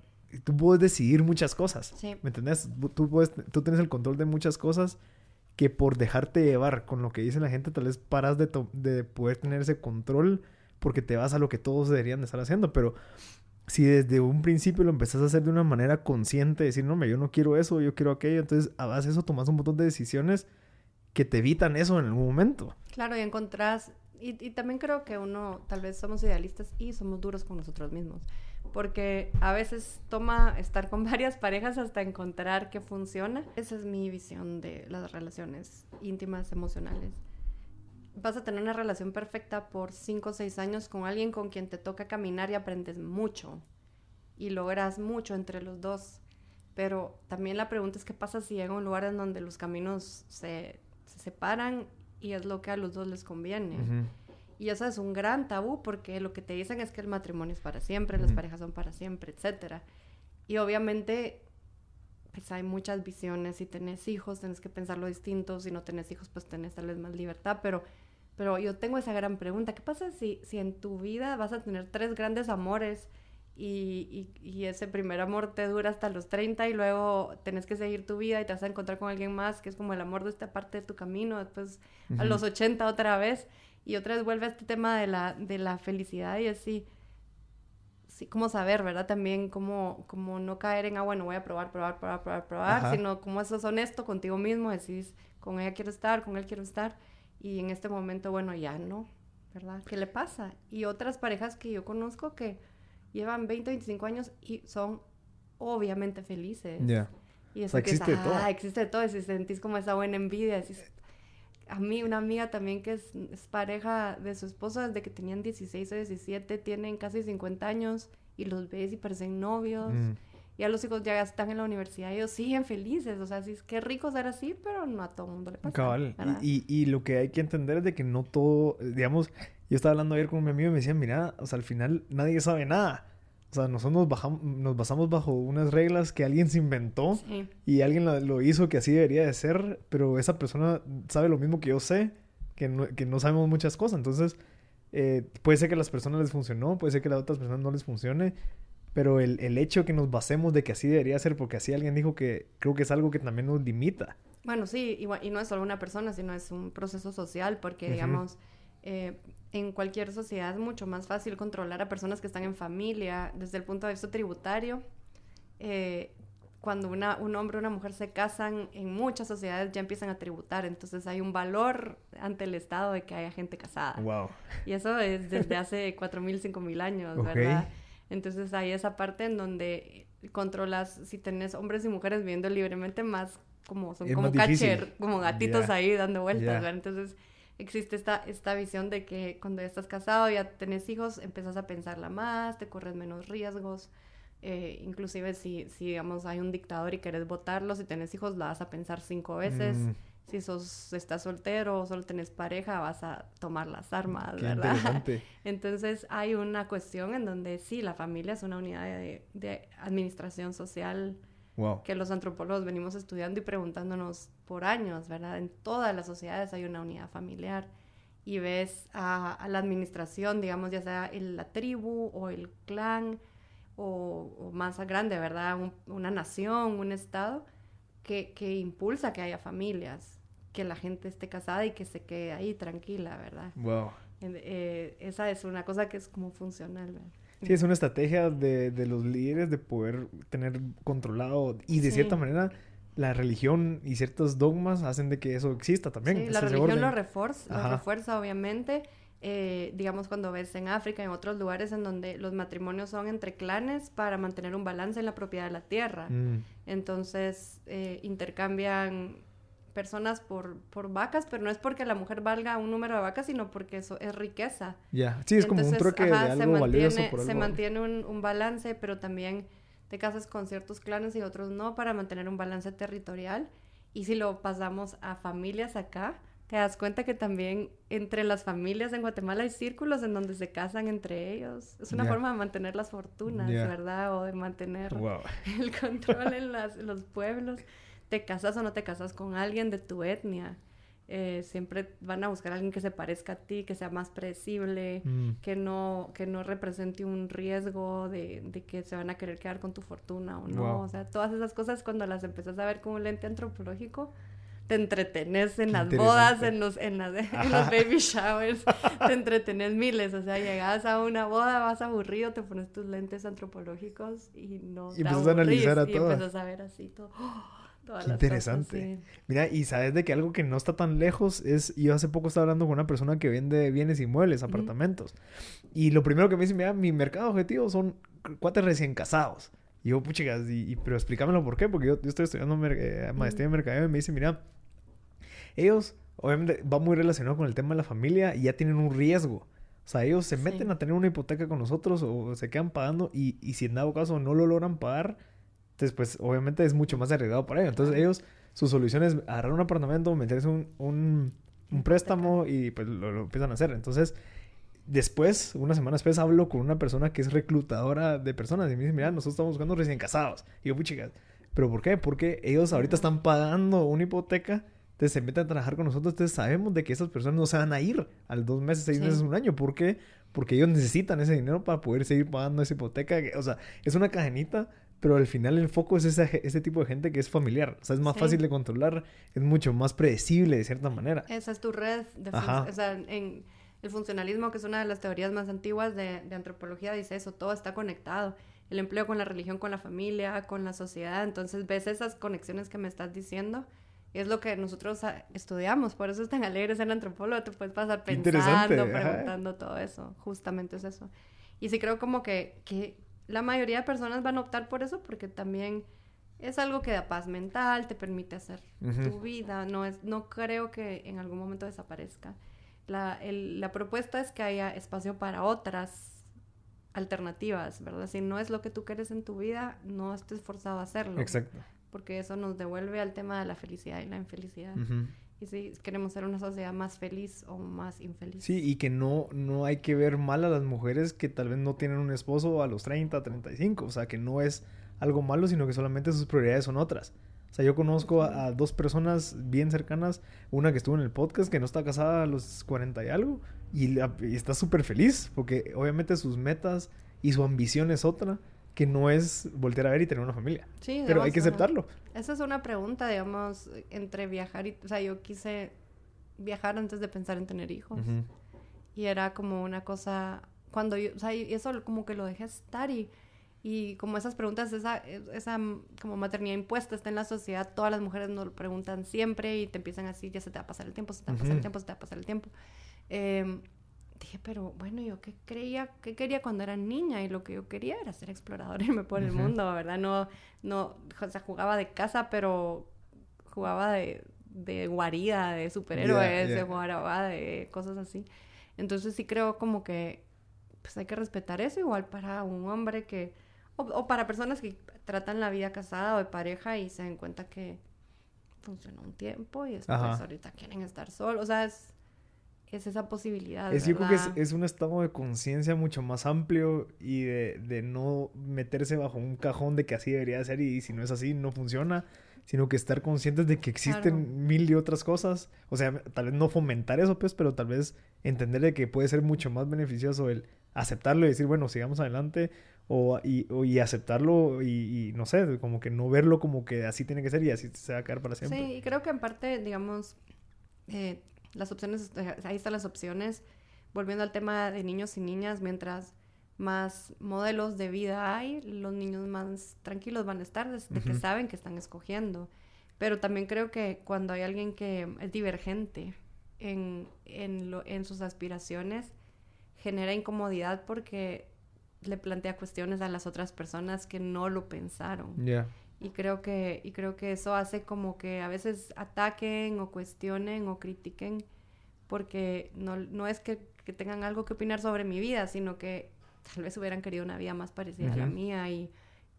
tú puedes decidir muchas cosas. ¿Me entendés? Tú, puedes, tú tienes el control de muchas cosas que por dejarte llevar con lo que dice la gente, tal vez paras de, de poder tener ese control porque te vas a lo que todos deberían de estar haciendo. Pero si desde un principio lo empezás a hacer de una manera consciente, decir, no, yo no quiero eso, yo quiero aquello, entonces a base de eso tomas un montón de decisiones que te evitan eso en algún momento. Claro, y encontrás, y, también creo que uno, tal vez somos idealistas y somos duros con nosotros mismos, porque a veces toma estar con varias parejas hasta encontrar que funciona. Esa es mi visión de las relaciones íntimas, emocionales. Vas a tener una relación perfecta por 5 o 6 años con alguien con quien te toca caminar y aprendes mucho y logras mucho entre los dos. Pero también la pregunta es qué pasa si llega un lugar en donde los caminos se separan y es lo que a los dos les conviene. Y eso es un gran tabú porque lo que te dicen es que el matrimonio es para siempre, las parejas son para siempre, etc. Y obviamente, pues hay muchas visiones. Si tenés hijos, tenés que pensarlo distinto. Si no tenés hijos, pues tenés tal vez más libertad. Pero, pero yo tengo esa gran pregunta. ¿Qué pasa si, si en tu vida vas a tener tres grandes amores y, y, ese primer amor te dura hasta los 30 y luego tenés que seguir tu vida y te vas a encontrar con alguien más que es como el amor de esta parte de tu camino, después a los 80 otra vez y otra vez vuelve a este tema de la, de la felicidad y así, sí, como saber, ¿verdad? También como, como no caer en, ah, bueno, voy a probar, probar, probar, probar, probar, sino como eso es honesto contigo mismo, decís, con ella quiero estar, con él quiero estar y en este momento, bueno, ya no, ¿verdad? ¿Qué le pasa? Y otras parejas que yo conozco que llevan 20, 25 años y son obviamente felices. Ya. Y eso que existe todo. Ah, existe todo. Si sentís como esa buena envidia. a mí, una amiga también que es, pareja de su esposo desde que tenían 16 o 17, tienen casi 50 años y los ves y parecen novios. Mm. Ya los hijos ya están en la universidad y ellos siguen felices. O sea, sí, es que rico ser así, pero no a todo el mundo le pasa. Cabal. Y, y, lo que hay que entender es de que no todo, digamos, yo estaba hablando ayer con mi amigo y me decían, mira, o sea, al final nadie sabe nada. O sea, nosotros nos, bajamos, nos basamos bajo unas reglas que alguien se inventó y alguien lo, hizo que así debería de ser, pero esa persona sabe lo mismo que yo sé, que no, que no sabemos muchas cosas. Entonces, eh, puede ser que a las personas les funcionó, puede ser que a las otras personas no les funcione, pero el, el hecho que nos basemos de que así debería ser, porque así alguien dijo que creo que es algo que también nos limita. Bueno, sí, y, y no es solo una persona, sino es un proceso social, porque digamos eh, en cualquier sociedad es mucho más fácil controlar a personas que están en familia desde el punto de vista tributario. Eh, cuando una, un hombre o una mujer se casan, en muchas sociedades ya empiezan a tributar, entonces hay un valor ante el Estado de que haya gente casada. Wow. Y eso es desde hace 4.000, 5.000 años, ¿verdad? Entonces hay esa parte en donde controlas si tenés hombres y mujeres viviendo libremente más como son como cacher, como gatitos ahí dando vueltas, Entonces existe esta, esta visión de que cuando ya estás casado, ya tenés hijos, empiezas a pensarla más, te corres menos riesgos. Eh, inclusive si, si, digamos, hay un dictador y querés votarlo, si tenés hijos, la vas a pensar cinco veces. Mm. Si sos, estás soltero o solo tenés pareja, vas a tomar las armas, ¿verdad? Entonces hay una cuestión en donde sí, la familia es una unidad de, de administración social que los antropólogos venimos estudiando y preguntándonos por años, ¿verdad? En todas las sociedades hay una unidad familiar y ves a, la administración, digamos, ya sea la tribu o el clan o, más grande, ¿verdad? una nación, un estado que, que impulsa que haya familias, que la gente esté casada y que se quede ahí tranquila, ¿verdad? Wow. Eh, esa es una cosa que es como funcional, ¿verdad? Sí, es una estrategia de, de los líderes de poder tener controlado y de cierta manera la religión y ciertos dogmas hacen de que eso exista también. Sí, la religión lo refuerza, lo refuerza obviamente. Eh, digamos cuando ves en África, en otros lugares en donde los matrimonios son entre clanes para mantener un balance en la propiedad de la tierra. Mm. Entonces eh, intercambian personas por, por vacas, pero no es porque la mujer valga un número de vacas, sino porque eso es riqueza. Ya, sí, es como un troque de algo se mantiene, Se mantiene un, un, balance, pero también te casas con ciertos clanes y otros no para mantener un balance territorial. Y si lo pasamos a familias acá, te das cuenta que también entre las familias en Guatemala hay círculos en donde se casan entre ellos. Es una forma de mantener las fortunas, ¿verdad? O de mantener el control en las, los pueblos te casas o no te casas con alguien de tu etnia. Eh, siempre van a buscar a alguien que se parezca a ti, que sea más predecible, mm. que, no, que no represente un riesgo de, de, que se van a querer quedar con tu fortuna o no. O sea, todas esas cosas cuando las empiezas a ver con un lente antropológico, te entretenes en las bodas, en los, en, las, en los baby showers, te entretenes miles. O sea, llegas a una boda, vas aburrido, te pones tus lentes antropológicos y no y te empiezas a analizar a y empiezas a ver así todo. Qué interesante. Mira, y sabes de que algo que no está tan lejos es, yo hace poco estaba hablando con una persona que vende bienes inmuebles, apartamentos. Y lo primero que me dice, mira, mi mercado objetivo son cuates recién casados. Y yo, puchigas, y, pero explícamelo por qué, porque yo, estoy estudiando eh, maestría en mercadeo y me dice, mira, ellos, obviamente, va muy relacionado con el tema de la familia y ya tienen un riesgo. O sea, ellos se meten a tener una hipoteca con nosotros o se quedan pagando y, y si en dado caso no lo logran pagar, entonces, pues obviamente es mucho más arriesgado para ellos. Entonces, ellos, su solución es agarrar un apartamento, meterse un, un, un préstamo y pues lo, empiezan a hacer. Entonces, después, una semana después, hablo con una persona que es reclutadora de personas y me dice, mira, nosotros estamos buscando recién casados. Y yo, chicas, ¿pero por qué? Porque ellos ahorita están pagando una hipoteca. Entonces se meten a trabajar con nosotros. Entonces sabemos de que esas personas no se van a ir al dos meses, seis meses, un año. ¿Por qué? Porque ellos necesitan ese dinero para poder seguir pagando esa hipoteca. O sea, es una cadenita pero al final el foco es ese, ese tipo de gente que es familiar. O sea, es más fácil de controlar, es mucho más predecible de cierta manera. Esa es tu red. De o sea, en el funcionalismo, que es una de las teorías más antiguas de, de, antropología, dice eso, todo está conectado. El empleo con la religión, con la familia, con la sociedad. Entonces ves esas conexiones que me estás diciendo. Y es lo que nosotros ah, estudiamos. Por eso es tan alegre ser antropólogo. Te puedes pasar pensando, preguntando todo eso. Justamente es eso. Y sí creo como que, que la mayoría de personas van a optar por eso porque también es algo que da paz mental, te permite hacer tu vida, no, es, no creo que en algún momento desaparezca. La, la propuesta es que haya espacio para otras alternativas, ¿verdad? Si no es lo que tú quieres en tu vida, no estés forzado a hacerlo. Exacto. Porque eso nos devuelve al tema de la felicidad y la infelicidad y si queremos ser una sociedad más feliz o más infeliz. Sí, y que no, no hay que ver mal a las mujeres que tal vez no tienen un esposo a los 30, 35, o sea, que no es algo malo, sino que solamente sus prioridades son otras. O sea, yo conozco a, dos personas bien cercanas, una que estuvo en el podcast, que no está casada a los 40 y algo, y, y está súper feliz, porque obviamente sus metas y su ambición es otra que no es voltear a ver y tener una familia. Sí, pero hay que aceptarlo. Esa es una pregunta, digamos, entre viajar y... O sea, yo quise viajar antes de pensar en tener hijos. Y era como una cosa... Cuando yo... O sea, eso como que lo dejé estar y... Y como esas preguntas, esa, esa como maternidad impuesta está en la sociedad, todas las mujeres nos lo preguntan siempre y te empiezan así, ya se te va a pasar el tiempo, se te va a pasar el tiempo, se te va a pasar el tiempo. Eh, dije, pero bueno, yo qué creía, qué quería cuando era niña y lo que yo quería era ser exploradora y irme por el mundo, ¿verdad? No, no, o sea, jugaba de casa, pero jugaba de, de guarida, de superhéroes, de jugaba de cosas así. Entonces sí creo como que pues hay que respetar eso igual para un hombre que, o, para personas que tratan la vida casada o de pareja y se dan cuenta que funcionó un tiempo y después ahorita quieren estar solos, o sea, es, es esa posibilidad. Es, yo creo que es, es, un estado de conciencia mucho más amplio y de, de, no meterse bajo un cajón de que así debería ser y si no es así no funciona, sino que estar conscientes de que existen mil y otras cosas. O sea, tal vez no fomentar eso, pues, pero tal vez entender de que puede ser mucho más beneficioso el aceptarlo y decir, bueno, sigamos adelante, o y, y aceptarlo y, no sé, como que no verlo como que así tiene que ser y así se va a quedar para siempre. Sí, y creo que en parte, digamos, eh, las opciones, ahí están las opciones. Volviendo al tema de niños y niñas, mientras más modelos de vida hay, los niños más tranquilos van a estar de que saben que están escogiendo. Pero también creo que cuando hay alguien que es divergente en, en, lo, en sus aspiraciones, genera incomodidad porque le plantea cuestiones a las otras personas que no lo pensaron. Y creo que y creo que eso hace como que a veces ataquen o cuestionen o critiquen porque no, no es que, que, tengan algo que opinar sobre mi vida, sino que tal vez hubieran querido una vida más parecida a la mía y,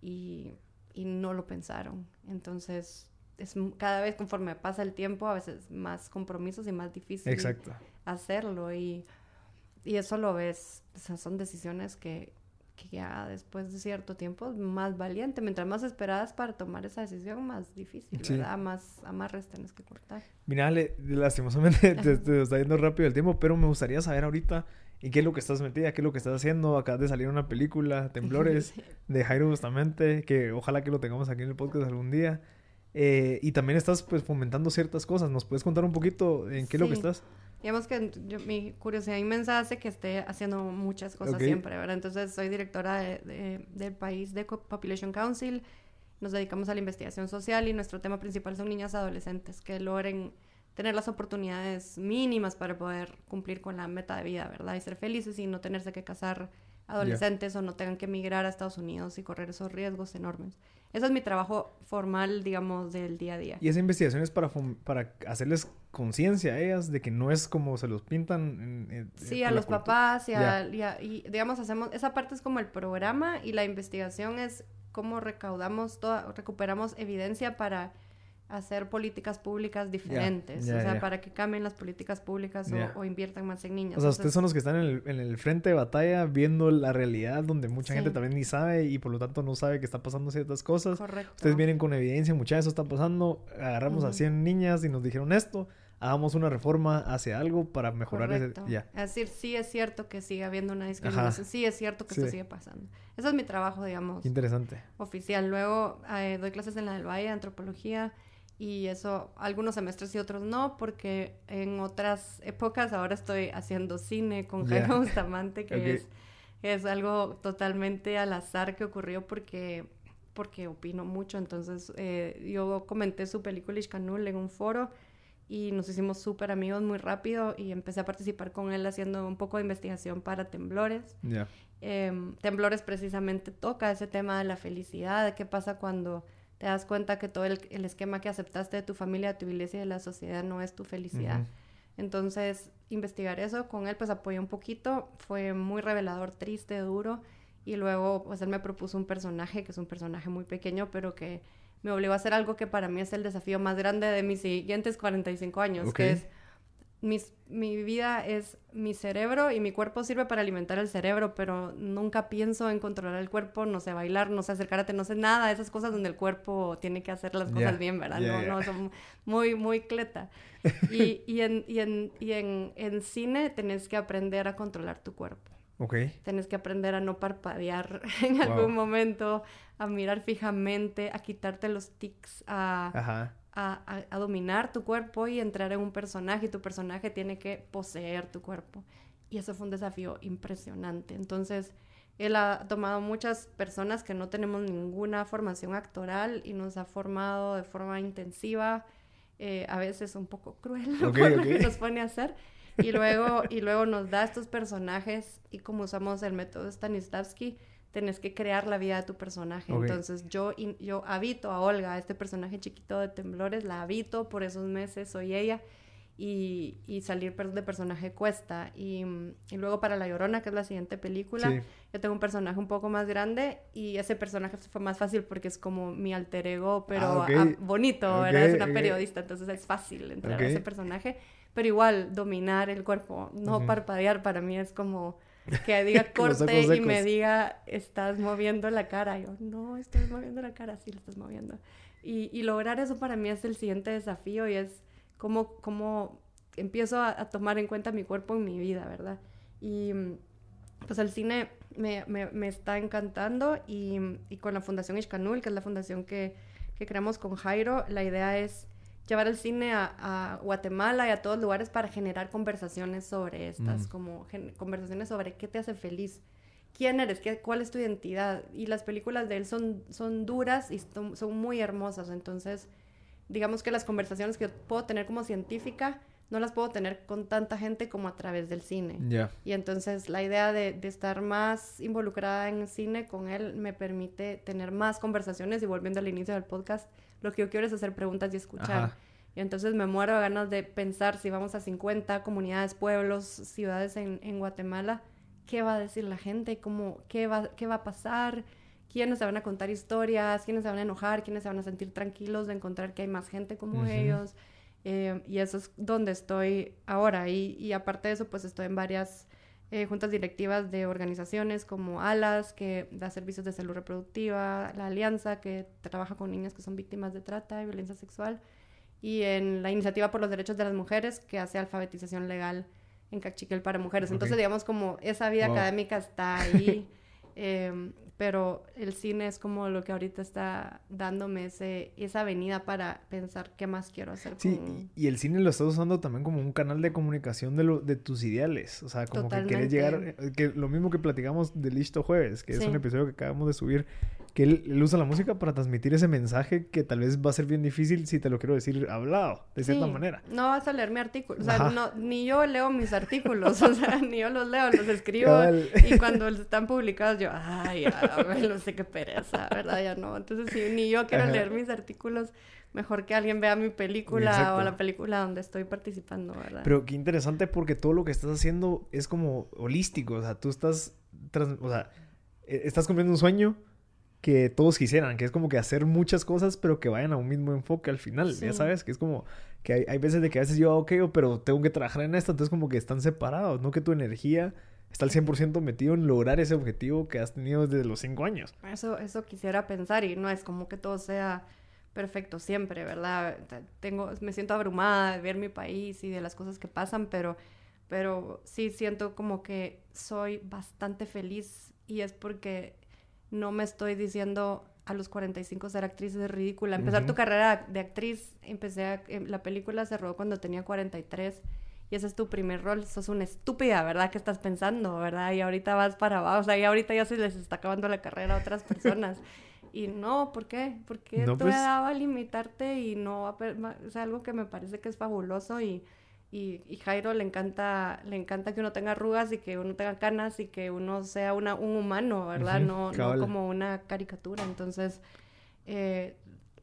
y, y, no lo pensaron. Entonces, es cada vez conforme pasa el tiempo, a veces más compromisos y más difícil Exacto. hacerlo. Y y eso lo ves, o sea, son decisiones que, que ya después de cierto tiempo es más valiente. Mientras más esperadas para tomar esa decisión, más difícil, ¿verdad? Más amarres que cortar. Mira, lastimosamente te, está yendo rápido el tiempo, pero me gustaría saber ahorita en qué es lo que estás metida, qué es lo que estás haciendo. Acabas de salir una película, Temblores, de Jairo Justamente, que ojalá que lo tengamos aquí en el podcast algún día. Eh, y también estás pues fomentando ciertas cosas. ¿Nos puedes contar un poquito en qué es lo que estás? Digamos que mi curiosidad inmensa hace que esté haciendo muchas cosas siempre, ¿verdad? Entonces, soy directora de, del país de Population Council. Nos dedicamos a la investigación social y nuestro tema principal son niñas adolescentes que logren tener las oportunidades mínimas para poder cumplir con la meta de vida, ¿verdad? Y ser felices y no tenerse que casar adolescentes o no tengan que emigrar a Estados Unidos y correr esos riesgos enormes. Ese es mi trabajo formal, digamos, del día a día. Y esa investigación es para, para hacerles conciencia a ellas de que no es como se los pintan. sí, a los papás y, a, y, digamos, hacemos, esa parte es como el programa y la investigación es cómo recaudamos, toda, recuperamos evidencia para hacer políticas públicas diferentes, o sea, para que cambien las políticas públicas o, inviertan más en niños. O sea, ustedes son los que están en el, en el, frente de batalla viendo la realidad donde mucha gente también ni sabe y por lo tanto no sabe que está pasando ciertas cosas. Correcto. Ustedes vienen con evidencia, mucha eso está pasando, agarramos a 100 niñas y nos dijeron esto, hagamos una reforma hacia algo para mejorar ese... Ya. Es decir, sí es cierto que sigue habiendo una discriminación, sí es cierto que esto sigue pasando. Eso es mi trabajo, digamos. Interesante. Oficial. Luego eh, doy clases en la del Valle, antropología y eso algunos semestres y otros no, porque en otras épocas ahora estoy haciendo cine con Jaime Bustamante, que es, es algo totalmente al azar que ocurrió porque, porque opino mucho. Entonces eh, yo comenté su película Ishkanul en un foro y nos hicimos súper amigos muy rápido y empecé a participar con él haciendo un poco de investigación para Temblores. Em, temblores precisamente toca ese tema de la felicidad, de qué pasa cuando te das cuenta que todo el, esquema que aceptaste de tu familia, de tu iglesia y de la sociedad no es tu felicidad. Entonces, investigar eso con él, pues apoyó un poquito, fue muy revelador, triste, duro, y luego, pues él me propuso un personaje, que es un personaje muy pequeño, pero que me obligó a hacer algo que para mí es el desafío más grande de mis siguientes 45 años, que es mi vida es mi cerebro y mi cuerpo sirve para alimentar el cerebro, pero nunca pienso en controlar el cuerpo, no sé bailar, no sé acercarte, no sé nada, esas cosas donde el cuerpo tiene que hacer las cosas bien, ¿verdad? no, no, son muy, muy cleta. Y, y, en, y, en, y en, en, cine tenés que aprender a controlar tu cuerpo. Ok. Tenés que aprender a no parpadear en algún momento, a mirar fijamente, a quitarte los tics, a... Ajá a, dominar tu cuerpo y entrar en un personaje y tu personaje tiene que poseer tu cuerpo. Y eso fue un desafío impresionante. Entonces, él ha tomado muchas personas que no tenemos ninguna formación actoral y nos ha formado de forma intensiva, eh, a veces un poco cruel lo que nos pone a hacer. Y luego, y luego nos da estos personajes y como usamos el método Stanislavski, tenés que crear la vida de tu personaje. Entonces yo, yo habito a Olga, este personaje chiquito de temblores, la habito por esos meses, soy ella. Y, y salir de personaje cuesta. Y, y, luego para La Llorona, que es la siguiente película, yo tengo un personaje un poco más grande y ese personaje fue más fácil porque es como mi alter ego, pero ah, bonito, Es una periodista, entonces es fácil entrar a ese personaje. Pero igual, dominar el cuerpo, no parpadear, para mí es como que diga corte y me diga, estás moviendo la cara. Yo, no, estoy moviendo la cara, sí, la estás moviendo. Y, y lograr eso para mí es el siguiente desafío y es cómo, cómo empiezo a, tomar en cuenta mi cuerpo en mi vida, ¿verdad? Y pues el cine me, me, me está encantando y, y, con la Fundación Ishkanul, que es la fundación que, que creamos con Jairo, la idea es llevar el cine a, Guatemala y a todos lugares para generar conversaciones sobre estas, como conversaciones sobre qué te hace feliz, quién eres, qué, cuál es tu identidad. Y las películas de él son, son duras y son, muy hermosas, entonces digamos que las conversaciones que puedo tener como científica no las puedo tener con tanta gente como a través del cine. Y entonces la idea de, estar más involucrada en cine con él me permite tener más conversaciones y volviendo al inicio del podcast, lo que yo quiero es hacer preguntas y escuchar. Y entonces me muero de ganas de pensar si vamos a 50 comunidades, pueblos, ciudades en, en Guatemala, ¿qué va a decir la gente? ¿Cómo, qué, va, ¿Qué va a pasar? ¿Quiénes se van a contar historias? ¿Quiénes se van a enojar? ¿Quiénes se van a sentir tranquilos de encontrar que hay más gente como ellos? Eh, y eso es donde estoy ahora. Y, y, aparte de eso, pues estoy en varias eh, juntas directivas de organizaciones como ALAS, que da servicios de salud reproductiva, la Alianza, que trabaja con niñas que son víctimas de trata y violencia sexual, y en la Iniciativa por los Derechos de las Mujeres, que hace alfabetización legal en Cachiquel para mujeres. Entonces, digamos, como esa vida académica está ahí. Em, pero el cine es como lo que ahorita está dándome ese, esa avenida para pensar qué más quiero hacer. Sí, y, el cine lo estás usando también como un canal de comunicación de, lo, de tus ideales. O sea, como que quieres llegar, que lo mismo que platicamos de Listo Jueves, que es un episodio que acabamos de subir, que él, usa la música para transmitir ese mensaje que tal vez va a ser bien difícil si te lo quiero decir hablado, de cierta manera. No vas a leer mi artículo, o sea, no, ni yo leo mis artículos, o sea, ni yo los leo, los escribo y cuando están publicados yo, ay, ya, no sé qué pereza, ¿verdad? Ya no, entonces si ni yo quiero leer mis artículos, mejor que alguien vea mi película o la película donde estoy participando, ¿verdad? Pero qué interesante porque todo lo que estás haciendo es como holístico, o sea, tú estás, o sea, e, estás cumpliendo un sueño, que todos quisieran, que es como que hacer muchas cosas, pero que vayan a un mismo enfoque al final, ya sabes, que es como que hay, hay, veces de que a veces yo, ok, pero tengo que trabajar en esto, entonces como que están separados, no que tu energía está al 100% metido en lograr ese objetivo que has tenido desde los cinco años. Eso, eso quisiera pensar y no es como que todo sea perfecto siempre, ¿verdad? Tengo, me siento abrumada de ver mi país y de las cosas que pasan, pero, pero sí siento como que soy bastante feliz y es porque no me estoy diciendo a los 45 ser actriz es ridícula. Empezar tu carrera de actriz, empecé a, em, la película se rodó cuando tenía 43 y ese es tu primer rol, sos una estúpida, ¿verdad? ¿Qué estás pensando, verdad? Y ahorita vas para abajo, o sea, y ahorita ya se les está acabando la carrera a otras personas. y no, ¿por qué? Porque no, tú pues... a limitarte y no, es algo que me parece que es fabuloso y y, y, Jairo le encanta, le encanta que uno tenga arrugas y que uno tenga canas y que uno sea una, un humano, ¿verdad? no, no, como una caricatura. Entonces, eh,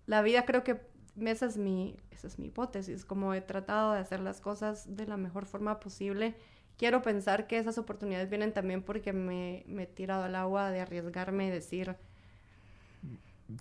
la vida creo que esa es, mi, esa es mi hipótesis, como he tratado de hacer las cosas de la mejor forma posible. Quiero pensar que esas oportunidades vienen también porque me, me he tirado al agua de arriesgarme y decir,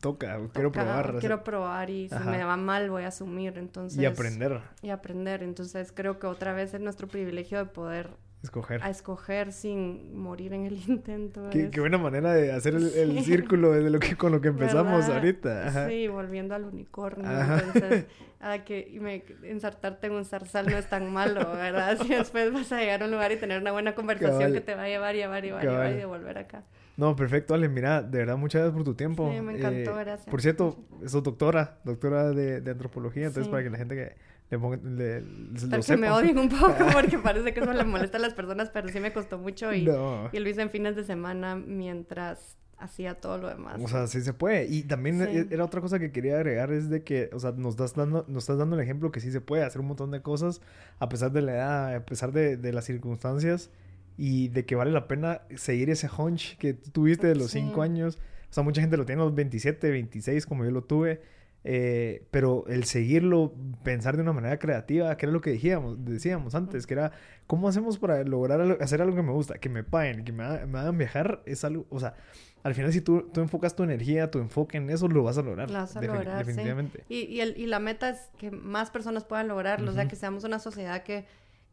toca, quiero probar. Quiero probar y si me va mal voy a asumir, entonces... Y aprender. Y aprender, entonces creo que otra vez es nuestro privilegio de poder... Escoger. A escoger sin morir en el intento. Qué, qué buena manera de hacer el, círculo desde lo que, con lo que empezamos ahorita. Sí, volviendo al unicornio. Entonces, a que me, ensartarte en un zarzal no es tan malo, ¿verdad? Si después vas a llegar a un lugar y tener una buena conversación que te va a llevar, llevar, llevar, llevar y volver acá. No, perfecto, Ale. Mira, de verdad, muchas gracias por tu tiempo. Sí, me encantó, eh, gracias. Por cierto, sos doctora, doctora de, de antropología, entonces para que la gente que le ponga, le, lo que me odien un poco porque parece que eso le molesta a las personas, pero sí me costó mucho y, y lo hice en fines de semana mientras hacía todo lo demás. O sea, sí se puede. Y también e, era otra cosa que quería agregar, es de que, o sea, nos estás dando, nos estás dando el ejemplo que sí se puede hacer un montón de cosas a pesar de la edad, a pesar de, de las circunstancias y de que vale la pena seguir ese hunch que tuviste de los 5 años. O sea, mucha gente lo tiene a los 27, 26, como yo lo tuve. Eh, pero el seguirlo, pensar de una manera creativa, que era lo que decíamos, decíamos antes, que era, ¿cómo hacemos para lograr hacer algo que me gusta? Que me paguen, que me, hagan viajar, es algo, o sea, al final si tú, tú, enfocas tu energía, tu enfoque en eso, lo vas a lograr. Lo vas a lograr, definitivamente. Y, y, el, y, la meta es que más personas puedan lograrlo, o sea, que seamos una sociedad que,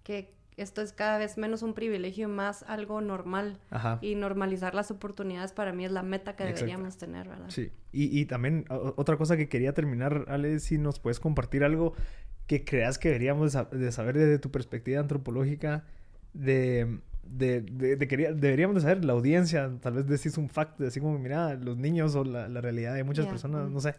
que esto es cada vez menos un privilegio y más algo normal. Y normalizar las oportunidades para mí es la meta que deberíamos tener, ¿verdad? Sí. Y, y también otra cosa que quería terminar, Ale, si nos puedes compartir algo que creas que deberíamos de saber desde tu perspectiva antropológica de... De, de, deberíamos de saber la audiencia, tal vez decís un fact, decir como, mira, los niños o la, la realidad de muchas personas, no sé.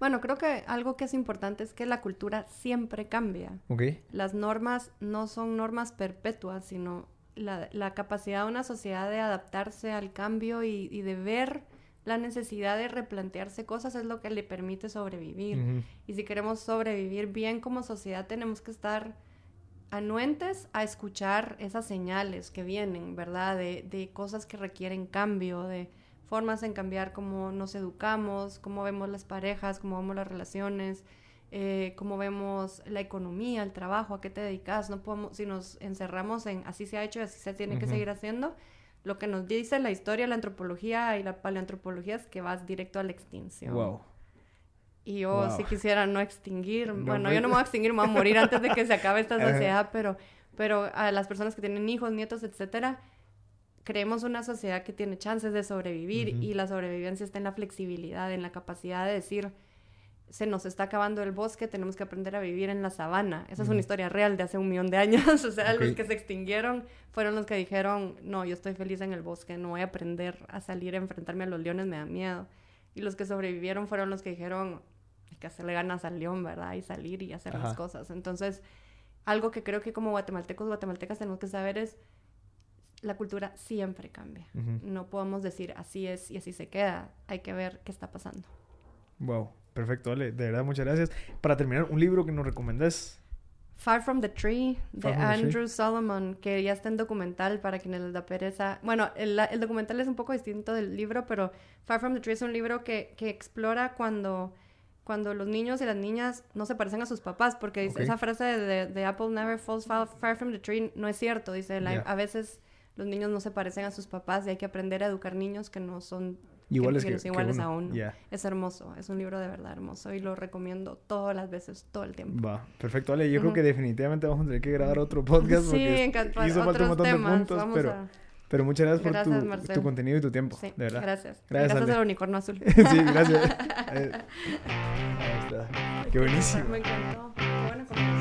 Bueno, creo que algo que es importante es que la cultura siempre cambia. Okay. Las normas no son normas perpetuas, sino la, la capacidad de una sociedad de adaptarse al cambio y, y, de ver la necesidad de replantearse cosas es lo que le permite sobrevivir. Y si queremos sobrevivir bien como sociedad, tenemos que estar anuentes a escuchar esas señales que vienen, ¿verdad? De, de cosas que requieren cambio, de formas en cambiar cómo nos educamos, cómo vemos las parejas, cómo vemos las relaciones, eh, cómo vemos la economía, el trabajo, a qué te dedicas. No podemos, si nos encerramos en así se ha hecho y así se tiene que seguir haciendo, lo que nos dice la historia, la antropología y la paleoantropología es que vas directo a la extinción. Wow. Y yo si quisiera no extinguir, bueno, yo no me voy a extinguir, me voy a morir antes de que se acabe esta sociedad, pero, pero a las personas que tienen hijos, nietos, etcétera, creemos una sociedad que tiene chances de sobrevivir y la sobrevivencia está en la flexibilidad, en la capacidad de decir, se nos está acabando el bosque, tenemos que aprender a vivir en la sabana. Esa es una historia real de hace un millón de años. o sea, los que se extinguieron fueron los que dijeron, no, yo estoy feliz en el bosque, no voy a aprender a salir a enfrentarme a los leones, me da miedo. Y los que sobrevivieron fueron los que dijeron, hay que hacerle ganas al león, ¿verdad? Y salir y hacer las cosas. Entonces, algo que creo que como guatemaltecos, guatemaltecas tenemos que saber es la cultura siempre cambia. No podemos decir así es y así se queda. Hay que ver qué está pasando. Wow, perfecto, Ale. De verdad, muchas gracias. Para terminar, un libro que nos recomendás. Far from the Tree, de Andrew Solomon, que ya está en documental para quienes les da pereza. Bueno, el, documental es un poco distinto del libro, pero Far from the Tree es un libro que, que explora cuando, cuando los niños y las niñas no se parecen a sus papás, porque esa frase de, Apple never falls far, from the tree no es cierto. Dice, a veces los niños no se parecen a sus papás y hay que aprender a educar niños que no son iguales, que, iguales a uno. Es hermoso, es un libro de verdad hermoso y lo recomiendo todas las veces, todo el tiempo. Va, perfecto, Ale. Yo creo que definitivamente vamos a tener que grabar otro podcast sí, porque hizo falta un montón de puntos, pero... Pero muchas gracias, por tu, tu, contenido y tu tiempo, sí, de verdad. Gracias. Gracias, gracias al unicornio azul. sí, gracias. Qué buenísimo. Me encantó. Qué conversación.